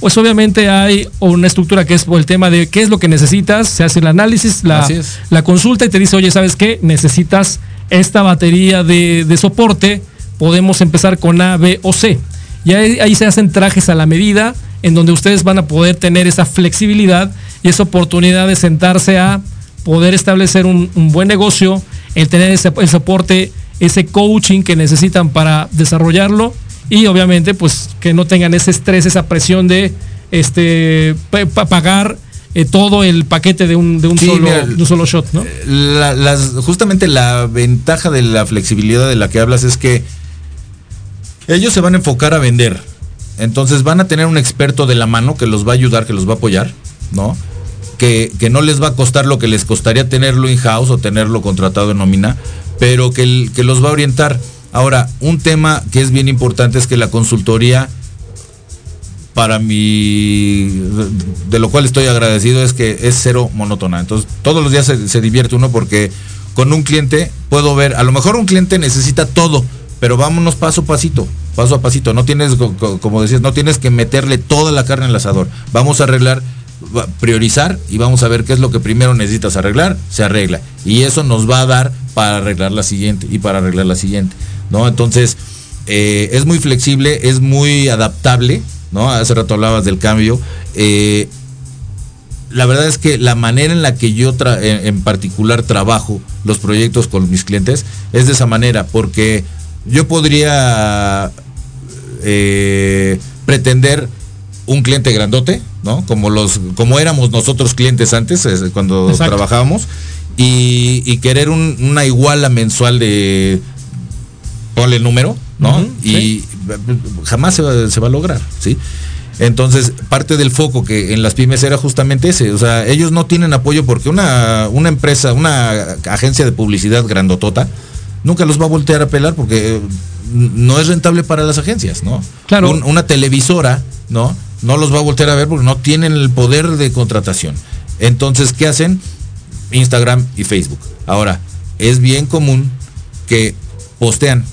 Pues obviamente hay una estructura que es por el tema de qué es lo que necesitas, se hace el análisis, la, consulta y te dice, oye, ¿sabes qué? Necesitas esta batería de, de soporte, podemos empezar con A, B o C. Y ahí, ahí se hacen trajes a la medida, en donde ustedes van a poder tener esa flexibilidad y esa oportunidad de sentarse a poder establecer un, un buen negocio, el tener ese el soporte, ese coaching que necesitan para desarrollarlo y obviamente pues que no tengan ese estrés, esa presión de este pa- pa- pagar eh, todo el paquete de un, de un Sí, solo mira, de un solo shot, ¿no? La- las, justamente la ventaja de la flexibilidad de la que hablas es que ellos se van a enfocar a vender. Entonces van a tener un experto de la mano que los va a ayudar, que los va a apoyar, ¿no? Que, que no les va a costar lo que les costaría tenerlo in-house o tenerlo contratado en nómina, pero que, que los va a orientar. Ahora, un tema que es bien importante es que la consultoría para mí, de lo cual estoy agradecido, es que es cero monótona. Entonces, todos los días se, divierte uno porque con un cliente puedo ver, a lo mejor un cliente necesita todo, pero vámonos paso a pasito, paso a pasito. No tienes, co- co- como decías, no tienes que meterle toda la carne al asador. Vamos a arreglar, priorizar y vamos a ver qué es lo que primero necesitas arreglar, se arregla. Y eso nos va a dar para arreglar la siguiente y para arreglar la siguiente. ¿No? Entonces, eh, es muy flexible, es muy adaptable, ¿no? Hace rato hablabas del cambio. eh, la verdad es que la manera en la que yo tra- en, particular trabajo los proyectos con mis clientes es de esa manera, porque yo podría eh, pretender un cliente grandote, ¿no? Como los, como éramos nosotros clientes antes, cuando Exacto. trabajábamos, y, y querer un- una iguala mensual de ponle el número, ¿no? Y sí. jamás se va, se va a lograr, ¿sí? Entonces, parte del foco que en las pymes era justamente ese. O sea, ellos no tienen apoyo porque una, una empresa, una agencia de publicidad grandotota, nunca los va a voltear a pelar porque eh, no es rentable para las agencias, ¿no? Claro. Un- una televisora, ¿no? No los va a voltear a ver porque no tienen el poder de contratación. Entonces, ¿qué hacen? Instagram y Facebook. Ahora, es bien común que postean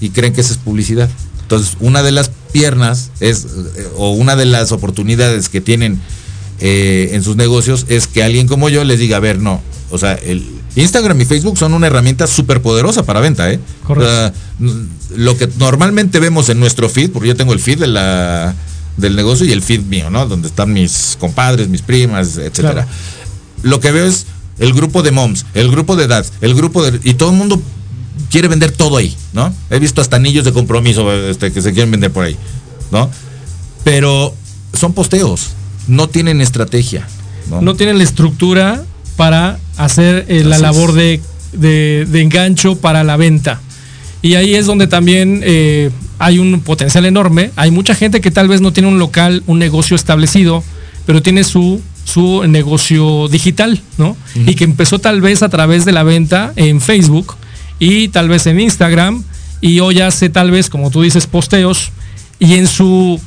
y creen que esa es publicidad. Entonces, una de las piernas es, eh, o una de las oportunidades que tienen eh, en sus negocios es que alguien como yo les diga, a ver, no, o sea, el Instagram y Facebook son una herramienta súper poderosa para venta, ¿eh? Correcto. O sea, lo que normalmente vemos en nuestro feed, porque yo tengo el feed de la, del negocio y el feed mío, ¿no? Donde están mis compadres, mis primas, etcétera. Claro. Lo que veo es el grupo de moms, el grupo de dads, el grupo de... Y todo el mundo quiere vender todo ahí, ¿no? He visto hasta anillos de compromiso este, que se quieren vender por ahí, ¿no? Pero son posteos, no tienen estrategia. No, no tienen la estructura para hacer eh, la labor es. de, de- de engancho para la venta. Y ahí es donde también eh, hay un potencial enorme. Hay mucha gente que tal vez no tiene un local, un negocio establecido, pero tiene su, su negocio digital, ¿no? Y que empezó tal vez a través de la venta en Facebook y tal vez en Instagram y hoy hace tal vez, como tú dices, posteos y en su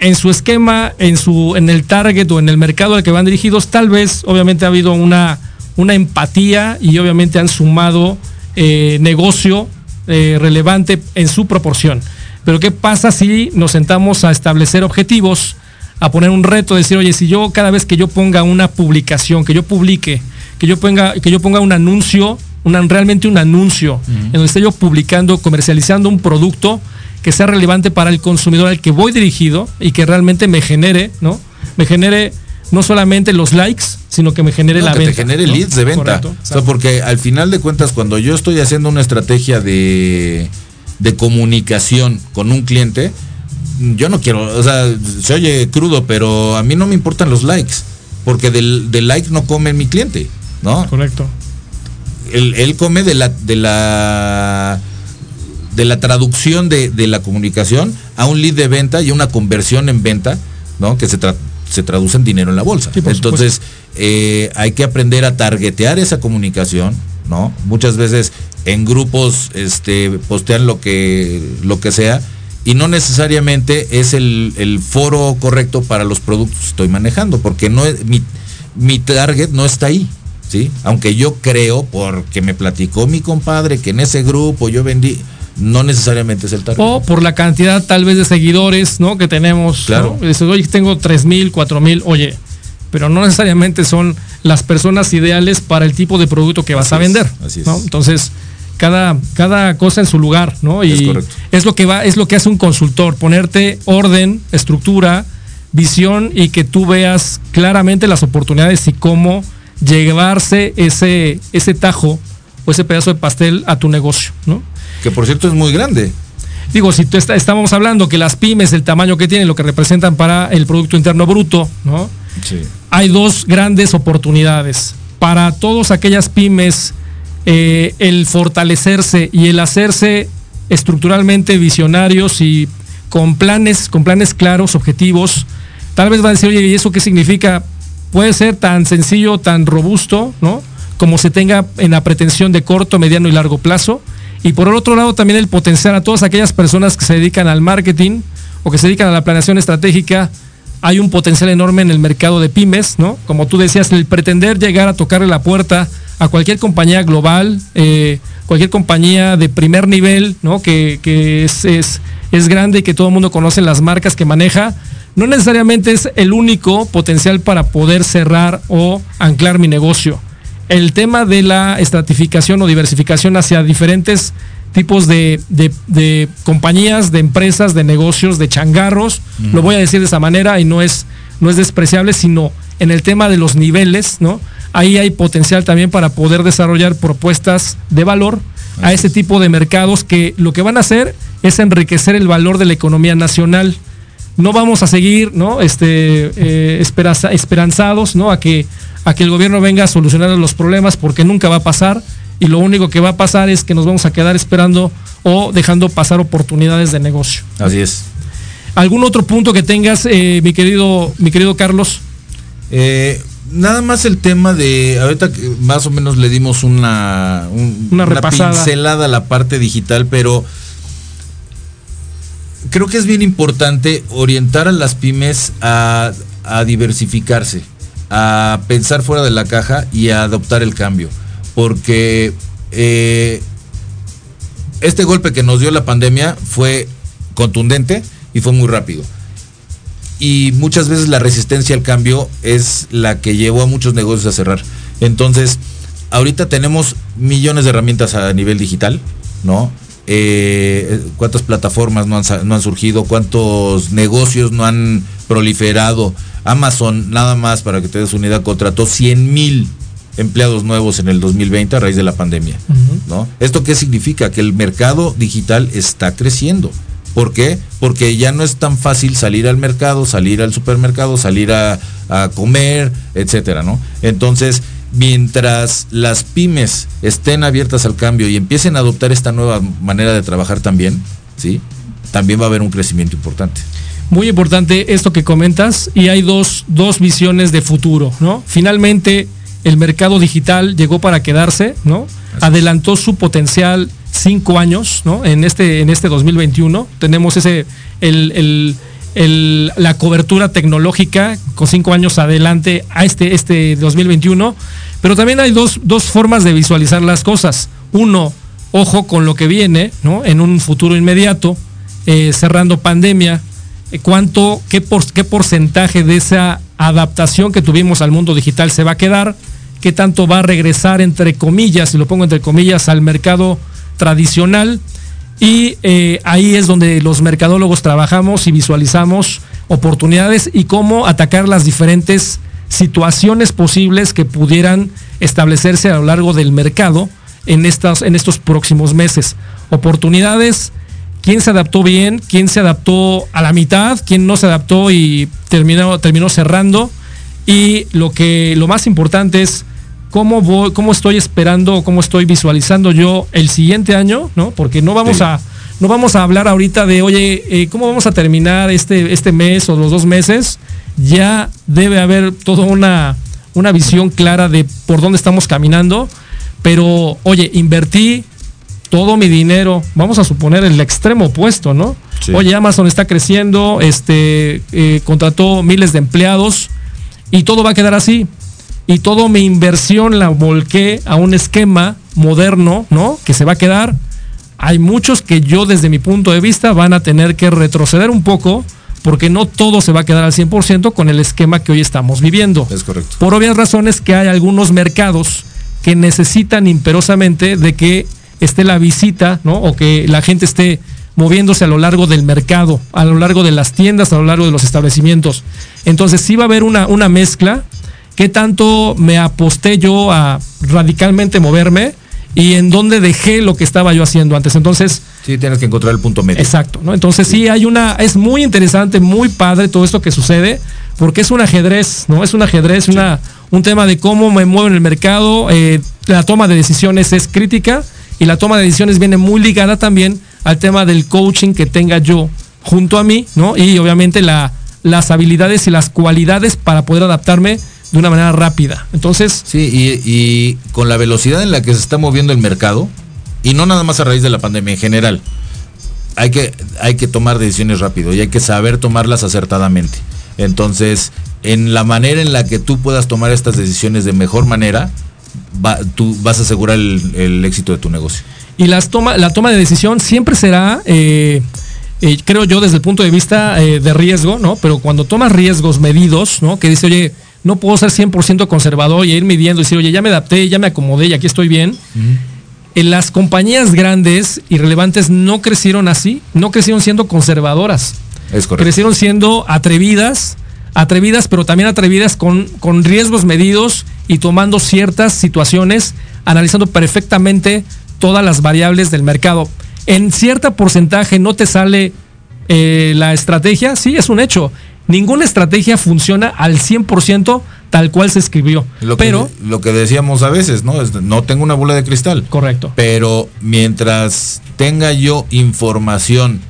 en su esquema, en su, en el target o en el mercado al que van dirigidos, tal vez obviamente ha habido una, una empatía y obviamente han sumado eh, negocio eh, relevante en su proporción. Pero ¿qué pasa si nos sentamos a establecer objetivos, a poner un reto, decir, oye, si yo cada vez que yo ponga una publicación, que yo publique, que yo ponga, que yo ponga un anuncio, una, realmente un anuncio, en donde esté yo publicando, comercializando un producto, que sea relevante para el consumidor al que voy dirigido y que realmente me genere, ¿no? Me genere no solamente los likes, sino que me genere No, la que venta. te genere ¿no? leads de venta. Correcto, o sea, porque al final de cuentas, cuando yo estoy haciendo una estrategia de, de comunicación con un cliente, yo no quiero, o sea, se oye crudo, pero a mí no me importan los likes, porque del, del like no come mi cliente, ¿no? Correcto. Él, él come de la, de la de la traducción de, de, la comunicación a un lead de venta y una conversión en venta, ¿no? Que se, tra se traduce en dinero en la bolsa. Sí, Entonces, eh, hay que aprender a targetear esa comunicación, ¿no? Muchas veces en grupos este, postean lo que, lo que sea y no necesariamente es el, el, foro correcto para los productos que estoy manejando, porque no mi, mi target no está ahí. ¿Sí? Aunque yo creo, porque me platicó mi compadre que en ese grupo yo vendí, no necesariamente es el target. O por la cantidad tal vez de seguidores, ¿no? Que tenemos. Claro. ¿no? Dices, oye, tengo tres mil, cuatro mil, oye, pero no necesariamente son las personas ideales para el tipo de producto que vas así a vender. Es, así es. ¿no? Entonces, cada, cada cosa en su lugar, ¿no? Y es, correcto. es lo que va, es lo que hace un consultor, ponerte orden, estructura, visión y que tú veas claramente las oportunidades y cómo llevarse ese, ese tajo o ese pedazo de pastel a tu negocio, ¿no? Que por cierto es muy grande. Digo, si tú está, estamos hablando que las pymes, el tamaño que tienen, lo que representan para el Producto Interno Bruto, ¿no? Sí. Hay dos grandes oportunidades. Para todas aquellas pymes, eh, el fortalecerse y el hacerse estructuralmente visionarios y con planes, con planes claros, objetivos, tal vez va a decir, oye, ¿y eso qué significa? Puede ser tan sencillo, tan robusto, ¿no? Como se tenga en la pretensión de corto, mediano y largo plazo. Y por el otro lado también el potenciar a todas aquellas personas que se dedican al marketing o que se dedican a la planeación estratégica. Hay un potencial enorme en el mercado de pymes, ¿no? Como tú decías, el pretender llegar a tocarle la puerta a cualquier compañía global, eh, cualquier compañía de primer nivel, ¿no? Que, que es, es, es, grande y que todo el mundo conoce las marcas que maneja, no necesariamente es el único potencial para poder cerrar o anclar mi negocio el tema de la estratificación o diversificación hacia diferentes tipos de, de, de, compañías, de empresas, de negocios, de changarros, lo voy a decir de esa manera y no es, no es despreciable, sino en el tema de los niveles, ¿no? Ahí hay potencial también para poder desarrollar propuestas de valor a ese tipo de mercados que lo que van a hacer es enriquecer el valor de la economía nacional. No vamos a seguir, ¿no? Este, eh, esperanza, esperanzados, ¿no? A que a que el gobierno venga a solucionar los problemas porque nunca va a pasar y lo único que va a pasar es que nos vamos a quedar esperando o dejando pasar oportunidades de negocio. Así es. ¿Algún otro punto que tengas, eh, mi querido, mi querido Carlos? Eh, nada más el tema de ahorita más o menos le dimos una un, una, una pincelada a la parte digital, pero creo que es bien importante orientar a las pymes a, a diversificarse a pensar fuera de la caja y a adoptar el cambio. Porque eh, este golpe que nos dio la pandemia fue contundente y fue muy rápido. Y muchas veces la resistencia al cambio es la que llevó a muchos negocios a cerrar. Entonces, ahorita tenemos millones de herramientas a nivel digital, ¿no? Eh, cuántas plataformas no han, no han surgido, cuántos negocios no han proliferado. Amazon, nada más para que te des una idea, contrató 100 mil empleados nuevos en el 2020 a raíz de la pandemia. Uh -huh. ¿no? ¿Esto qué significa? Que el mercado digital está creciendo. ¿Por qué? Porque ya no es tan fácil salir al mercado, salir al supermercado, salir a, a comer, etcétera, ¿no? Entonces, mientras las pymes estén abiertas al cambio y empiecen a adoptar esta nueva manera de trabajar también, ¿sí? También va a haber un crecimiento importante muy importante esto que comentas y hay dos, dos visiones de futuro, ¿no? Finalmente el mercado digital llegó para quedarse, ¿no? Así Adelantó su potencial cinco años, ¿no? En este, en este 2021 tenemos ese, el, el, la cobertura tecnológica con cinco años adelante a este, este 2021, pero también hay dos, dos formas de visualizar las cosas. Uno, ojo con lo que viene, ¿no? En un futuro inmediato, eh, cerrando pandemia, cuánto, qué, por, qué porcentaje de esa adaptación que tuvimos al mundo digital se va a quedar, qué tanto va a regresar, entre comillas, y lo pongo entre comillas, al mercado tradicional. Y eh, ahí es donde los mercadólogos trabajamos y visualizamos oportunidades y cómo atacar las diferentes situaciones posibles que pudieran establecerse a lo largo del mercado en, estas, en estos próximos meses. Oportunidades quién se adaptó bien, quién se adaptó a la mitad, quién no se adaptó y terminó, terminó cerrando. Y lo que lo más importante es cómo voy, cómo estoy esperando, cómo estoy visualizando yo el siguiente año, ¿no? Porque no vamos Sí. a no vamos a hablar ahorita de, oye, eh, ¿cómo vamos a terminar este, este mes o los dos meses? Ya debe haber toda una, una visión clara de por dónde estamos caminando. Pero, oye, invertí todo mi dinero, vamos a suponer el extremo opuesto, ¿no? Sí. Oye, Amazon está creciendo, este, eh, contrató miles de empleados y todo va a quedar así. Y toda mi inversión la volqué a un esquema moderno, ¿no? Que se va a quedar. Hay muchos que yo desde mi punto de vista van a tener que retroceder un poco porque no todo se va a quedar al 100% con el esquema que hoy estamos viviendo. Es correcto. Por obvias razones que hay algunos mercados que necesitan imperosamente de que esté la visita, ¿no? O que la gente esté moviéndose a lo largo del mercado, a lo largo de las tiendas, a lo largo de los establecimientos. Entonces sí va a haber una, una mezcla. ¿Qué tanto me aposté yo a radicalmente moverme y en dónde dejé lo que estaba yo haciendo antes? Entonces, Sí, tienes que encontrar el punto medio. Exacto, ¿no? Entonces sí hay una, es muy interesante, muy padre todo esto que sucede, porque es un ajedrez, ¿no? Es un ajedrez, una, un tema de cómo me muevo en el mercado, eh, la toma de decisiones es crítica y la toma de decisiones viene muy ligada también al tema del coaching que tenga yo junto a mí, ¿no? Y obviamente la, las habilidades y las cualidades para poder adaptarme de una manera rápida. Entonces, Sí, y, y con la velocidad en la que se está moviendo el mercado, y no nada más a raíz de la pandemia en general, hay que, hay que tomar decisiones rápido y hay que saber tomarlas acertadamente. Entonces, en la manera en la que tú puedas tomar estas decisiones de mejor manera, va- tú vas a asegurar el, el éxito de tu negocio. Y las toma, la toma de decisión siempre será, eh, eh, creo yo, desde el punto de vista eh, de riesgo, ¿no? Pero cuando tomas riesgos medidos, ¿no? Que dice, oye, no puedo ser 100% conservador y ir midiendo y decir, oye, ya me adapté, ya me acomodé y aquí estoy bien. En las compañías grandes y relevantes no crecieron así, no crecieron siendo conservadoras. Es correcto. Crecieron siendo atrevidas, atrevidas, pero también atrevidas con, con riesgos medidos y tomando ciertas situaciones, analizando perfectamente todas las variables del mercado. En cierto porcentaje no te sale eh, la estrategia, sí, es un hecho. Ninguna estrategia funciona al 100% tal cual se escribió. Lo que, pero, lo que decíamos a veces, ¿no? Es- no tengo una bola de cristal. correcto. Pero mientras tenga yo información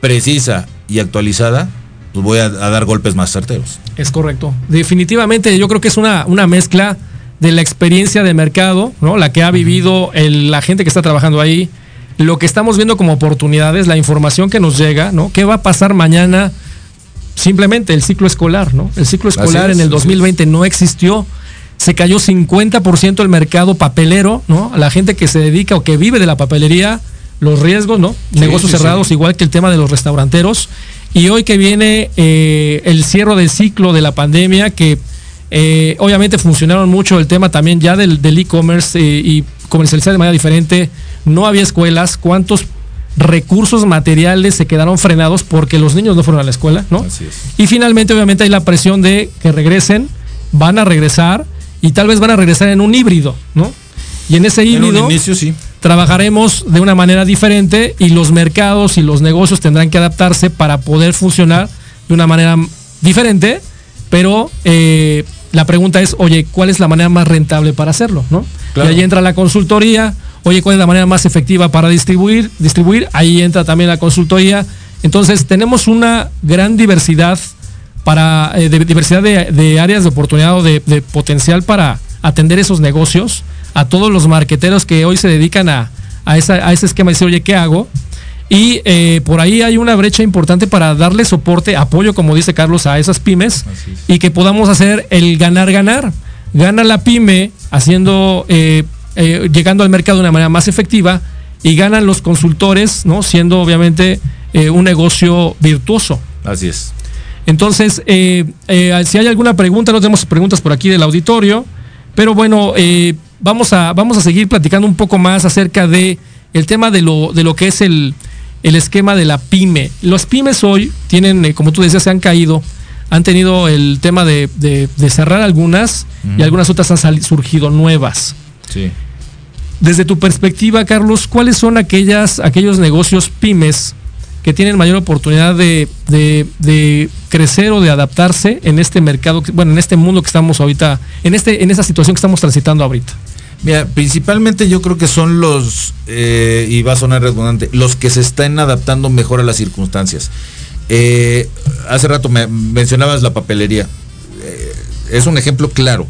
precisa y actualizada, pues voy a, a dar golpes más certeros. Es correcto. Definitivamente yo creo que es una, una mezcla de la experiencia de mercado, ¿no? La que ha vivido el- la gente que está trabajando ahí, lo que estamos viendo como oportunidades, la información que nos llega, ¿no? ¿Qué va a pasar mañana? Simplemente el ciclo escolar, ¿no? El ciclo escolar es, en el así es. 2020 no existió. Se cayó 50% el mercado papelero, ¿no? La gente que se dedica o que vive de la papelería, los riesgos, ¿no? Negocios sí, cerrados, sí. igual que el tema de los restauranteros. Y hoy que viene eh, el cierre del ciclo de la pandemia, que eh, obviamente funcionaron mucho el tema también ya del del e-commerce eh, y comercializar de manera diferente. No había escuelas. ¿Cuántos recursos materiales se quedaron frenados porque los niños no fueron a la escuela, ¿no? Así es. Y finalmente, obviamente, hay la presión de que regresen, van a regresar y tal vez van a regresar en un híbrido, ¿no? Y en ese En un híbrido inicio sí. trabajaremos de una manera diferente y los mercados y los negocios tendrán que adaptarse para poder funcionar de una manera diferente, pero eh, la pregunta es, oye, ¿cuál es la manera más rentable para hacerlo? ¿no? Claro. Y ahí entra la consultoría, oye, ¿cuál es la manera más efectiva para distribuir? Distribuir, ahí entra también la consultoría. Entonces, tenemos una gran diversidad para eh, de- diversidad de, de áreas de oportunidad o de, de potencial para atender esos negocios, a todos los marqueteros que hoy se dedican a, a, esa- a ese esquema y decir, oye, ¿qué hago? Y eh, por ahí hay una brecha importante para darle soporte, apoyo, como dice Carlos, a esas pymes es. y que podamos hacer el ganar-ganar. Gana la pyme haciendo, eh, eh, llegando al mercado de una manera más efectiva y ganan los consultores, ¿no? Siendo obviamente eh, un negocio virtuoso. Así es. Entonces, eh, eh, si hay alguna pregunta, no tenemos preguntas por aquí del auditorio, pero bueno, eh, vamos, a, vamos a seguir platicando un poco más acerca de el tema de lo, de lo que es el, el esquema de la pyme. Los pymes hoy tienen, como tú decías, se han caído, han tenido el tema de, de- de cerrar algunas y algunas otras han surgido nuevas. Sí. Desde tu perspectiva, Carlos, ¿cuáles son aquellas, aquellos negocios pymes que tienen mayor oportunidad de, de, crecer o de adaptarse en este mercado, bueno, en este mundo que estamos ahorita, en, este, en esa situación que estamos transitando ahorita? Mira, principalmente yo creo que son los, eh, y va a sonar redundante, los que se están adaptando mejor a las circunstancias. Eh, hace rato me mencionabas la papelería. Eh, es un ejemplo claro.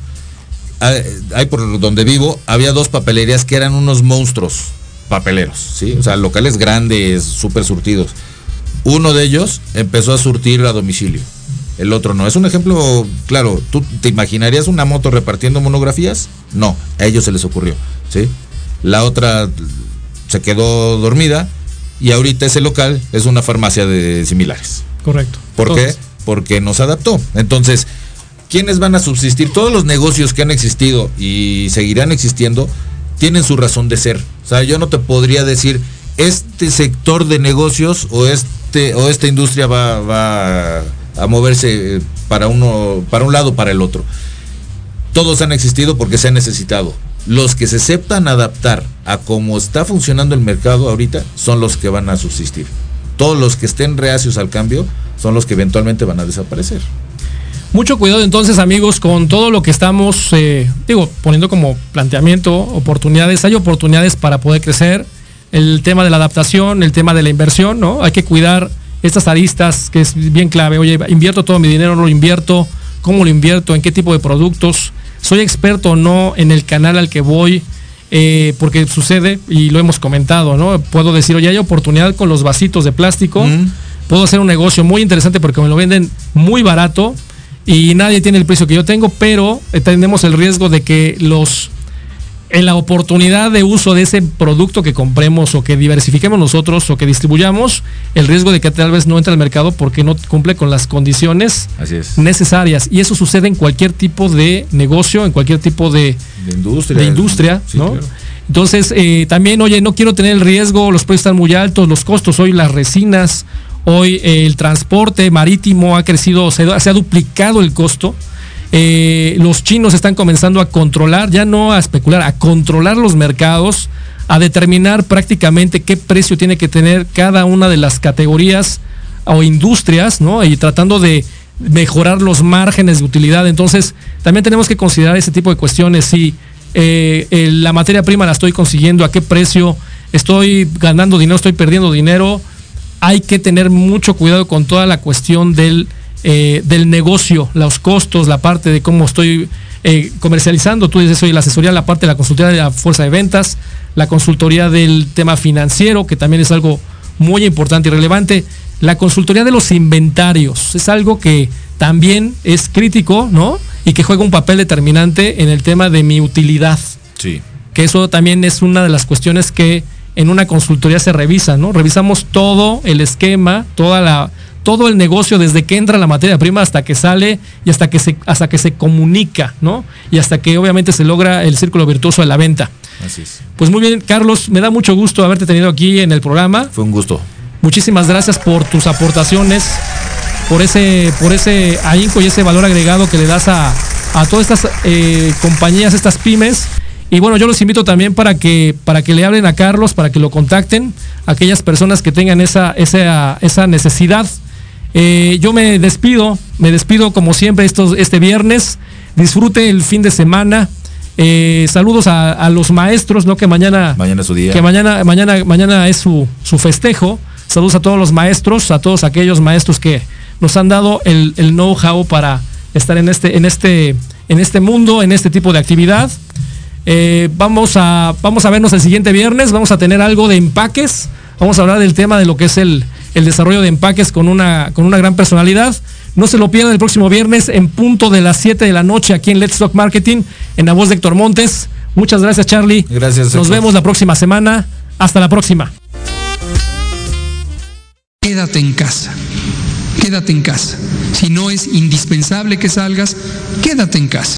Hay por donde vivo, había dos papelerías que eran unos monstruos papeleros, ¿sí? O sea, locales grandes, súper surtidos. Uno de ellos empezó a surtir a domicilio. El otro no. Es un ejemplo, claro, ¿tú te imaginarías una moto repartiendo monografías? No, a ellos se les ocurrió, ¿sí? La otra se quedó dormida y ahorita ese local es una farmacia de similares. Correcto. ¿Por Entonces, qué? Porque nos adaptó. Entonces, ¿quiénes van a subsistir? Todos los negocios que han existido y seguirán existiendo tienen su razón de ser. O sea, yo no te podría decir este sector de negocios o este o esta industria va, va a moverse para uno para un lado para el otro. Todos han existido porque se han necesitado. Los que se sepan adaptar a cómo está funcionando el mercado ahorita son los que van a subsistir. Todos los que estén reacios al cambio son los que eventualmente van a desaparecer. Mucho cuidado entonces amigos con todo lo que estamos, eh, digo, poniendo como planteamiento, oportunidades, hay oportunidades para poder crecer, el tema de la adaptación, el tema de la inversión, ¿no? Hay que cuidar estas aristas que es bien clave, oye, invierto todo mi dinero, no lo invierto, cómo lo invierto, en qué tipo de productos, soy experto o no en el canal al que voy, eh, porque sucede, y lo hemos comentado, ¿no? Puedo decir, oye, hay oportunidad con los vasitos de plástico, mm. puedo hacer un negocio muy interesante porque me lo venden muy barato, y nadie tiene el precio que yo tengo, pero eh, tenemos el riesgo de que los en la oportunidad de uso de ese producto que compremos o que diversifiquemos nosotros o que distribuyamos, el riesgo de que tal vez no entre al mercado porque no cumple con las condiciones necesarias. Y eso sucede en cualquier tipo de negocio, en cualquier tipo de, de industria. De industria ¿no? Claro. Entonces, eh, también, oye, no quiero tener el riesgo, los precios están muy altos, los costos, hoy las resinas, hoy eh, el transporte marítimo ha crecido, se, ha duplicado el costo. Eh, los chinos están comenzando a controlar, ya no a especular, a controlar los mercados, a determinar prácticamente qué precio tiene que tener cada una de las categorías o industrias, ¿no? Y tratando de mejorar los márgenes de utilidad. Entonces, también tenemos que considerar ese tipo de cuestiones. Si eh, la materia prima la estoy consiguiendo, a qué precio, estoy ganando dinero, estoy perdiendo dinero. Hay que tener mucho cuidado con toda la cuestión del eh, del negocio, los costos, la parte de cómo estoy eh, comercializando. Tú dices hoy la asesoría, la parte de la consultoría de la fuerza de ventas, la consultoría del tema financiero, que también es algo muy importante y relevante. La consultoría de los inventarios es algo que también es crítico, ¿no? Y que juega un papel determinante en el tema de mi utilidad. Sí. Que eso también es una de las cuestiones que en una consultoría se revisa, ¿no? Revisamos todo el esquema, toda la todo el negocio desde que entra la materia prima hasta que sale y hasta que se, hasta que se comunica, ¿no? Y hasta que obviamente se logra el círculo virtuoso de la venta. Así es. Pues muy bien, Carlos, me da mucho gusto haberte tenido aquí en el programa. Fue un gusto. Muchísimas gracias por tus aportaciones, por ese, por ese ahínco y ese valor agregado que le das a, a todas estas eh, compañías, estas pymes. Y bueno, yo los invito también para que, para que le hablen a Carlos, para que lo contacten, aquellas personas que tengan esa, esa, esa necesidad eh, yo me despido, me despido como siempre estos, este viernes. Disfrute el fin de semana. Eh, saludos a, a, los maestros, ¿no? Que mañana. Mañana es su día. Que mañana, mañana, mañana es su, su festejo. Saludos a todos los maestros, a todos aquellos maestros que nos han dado el, el know-how para estar en este, en este, en este mundo, en este tipo de actividad. Eh, vamos, a, vamos a vernos el siguiente viernes, vamos a tener algo de empaques, vamos a hablar del tema de lo que es el, el desarrollo de empaques con una, con una gran personalidad. No se lo pierdan el próximo viernes en punto de las 7 de la noche aquí en Let's Talk Marketing, en la voz de Héctor Montes. Muchas gracias, Charlie. Gracias. Nos vemos la próxima semana. Hasta la próxima. Quédate en casa. Quédate en casa. Si no es indispensable que salgas, quédate en casa.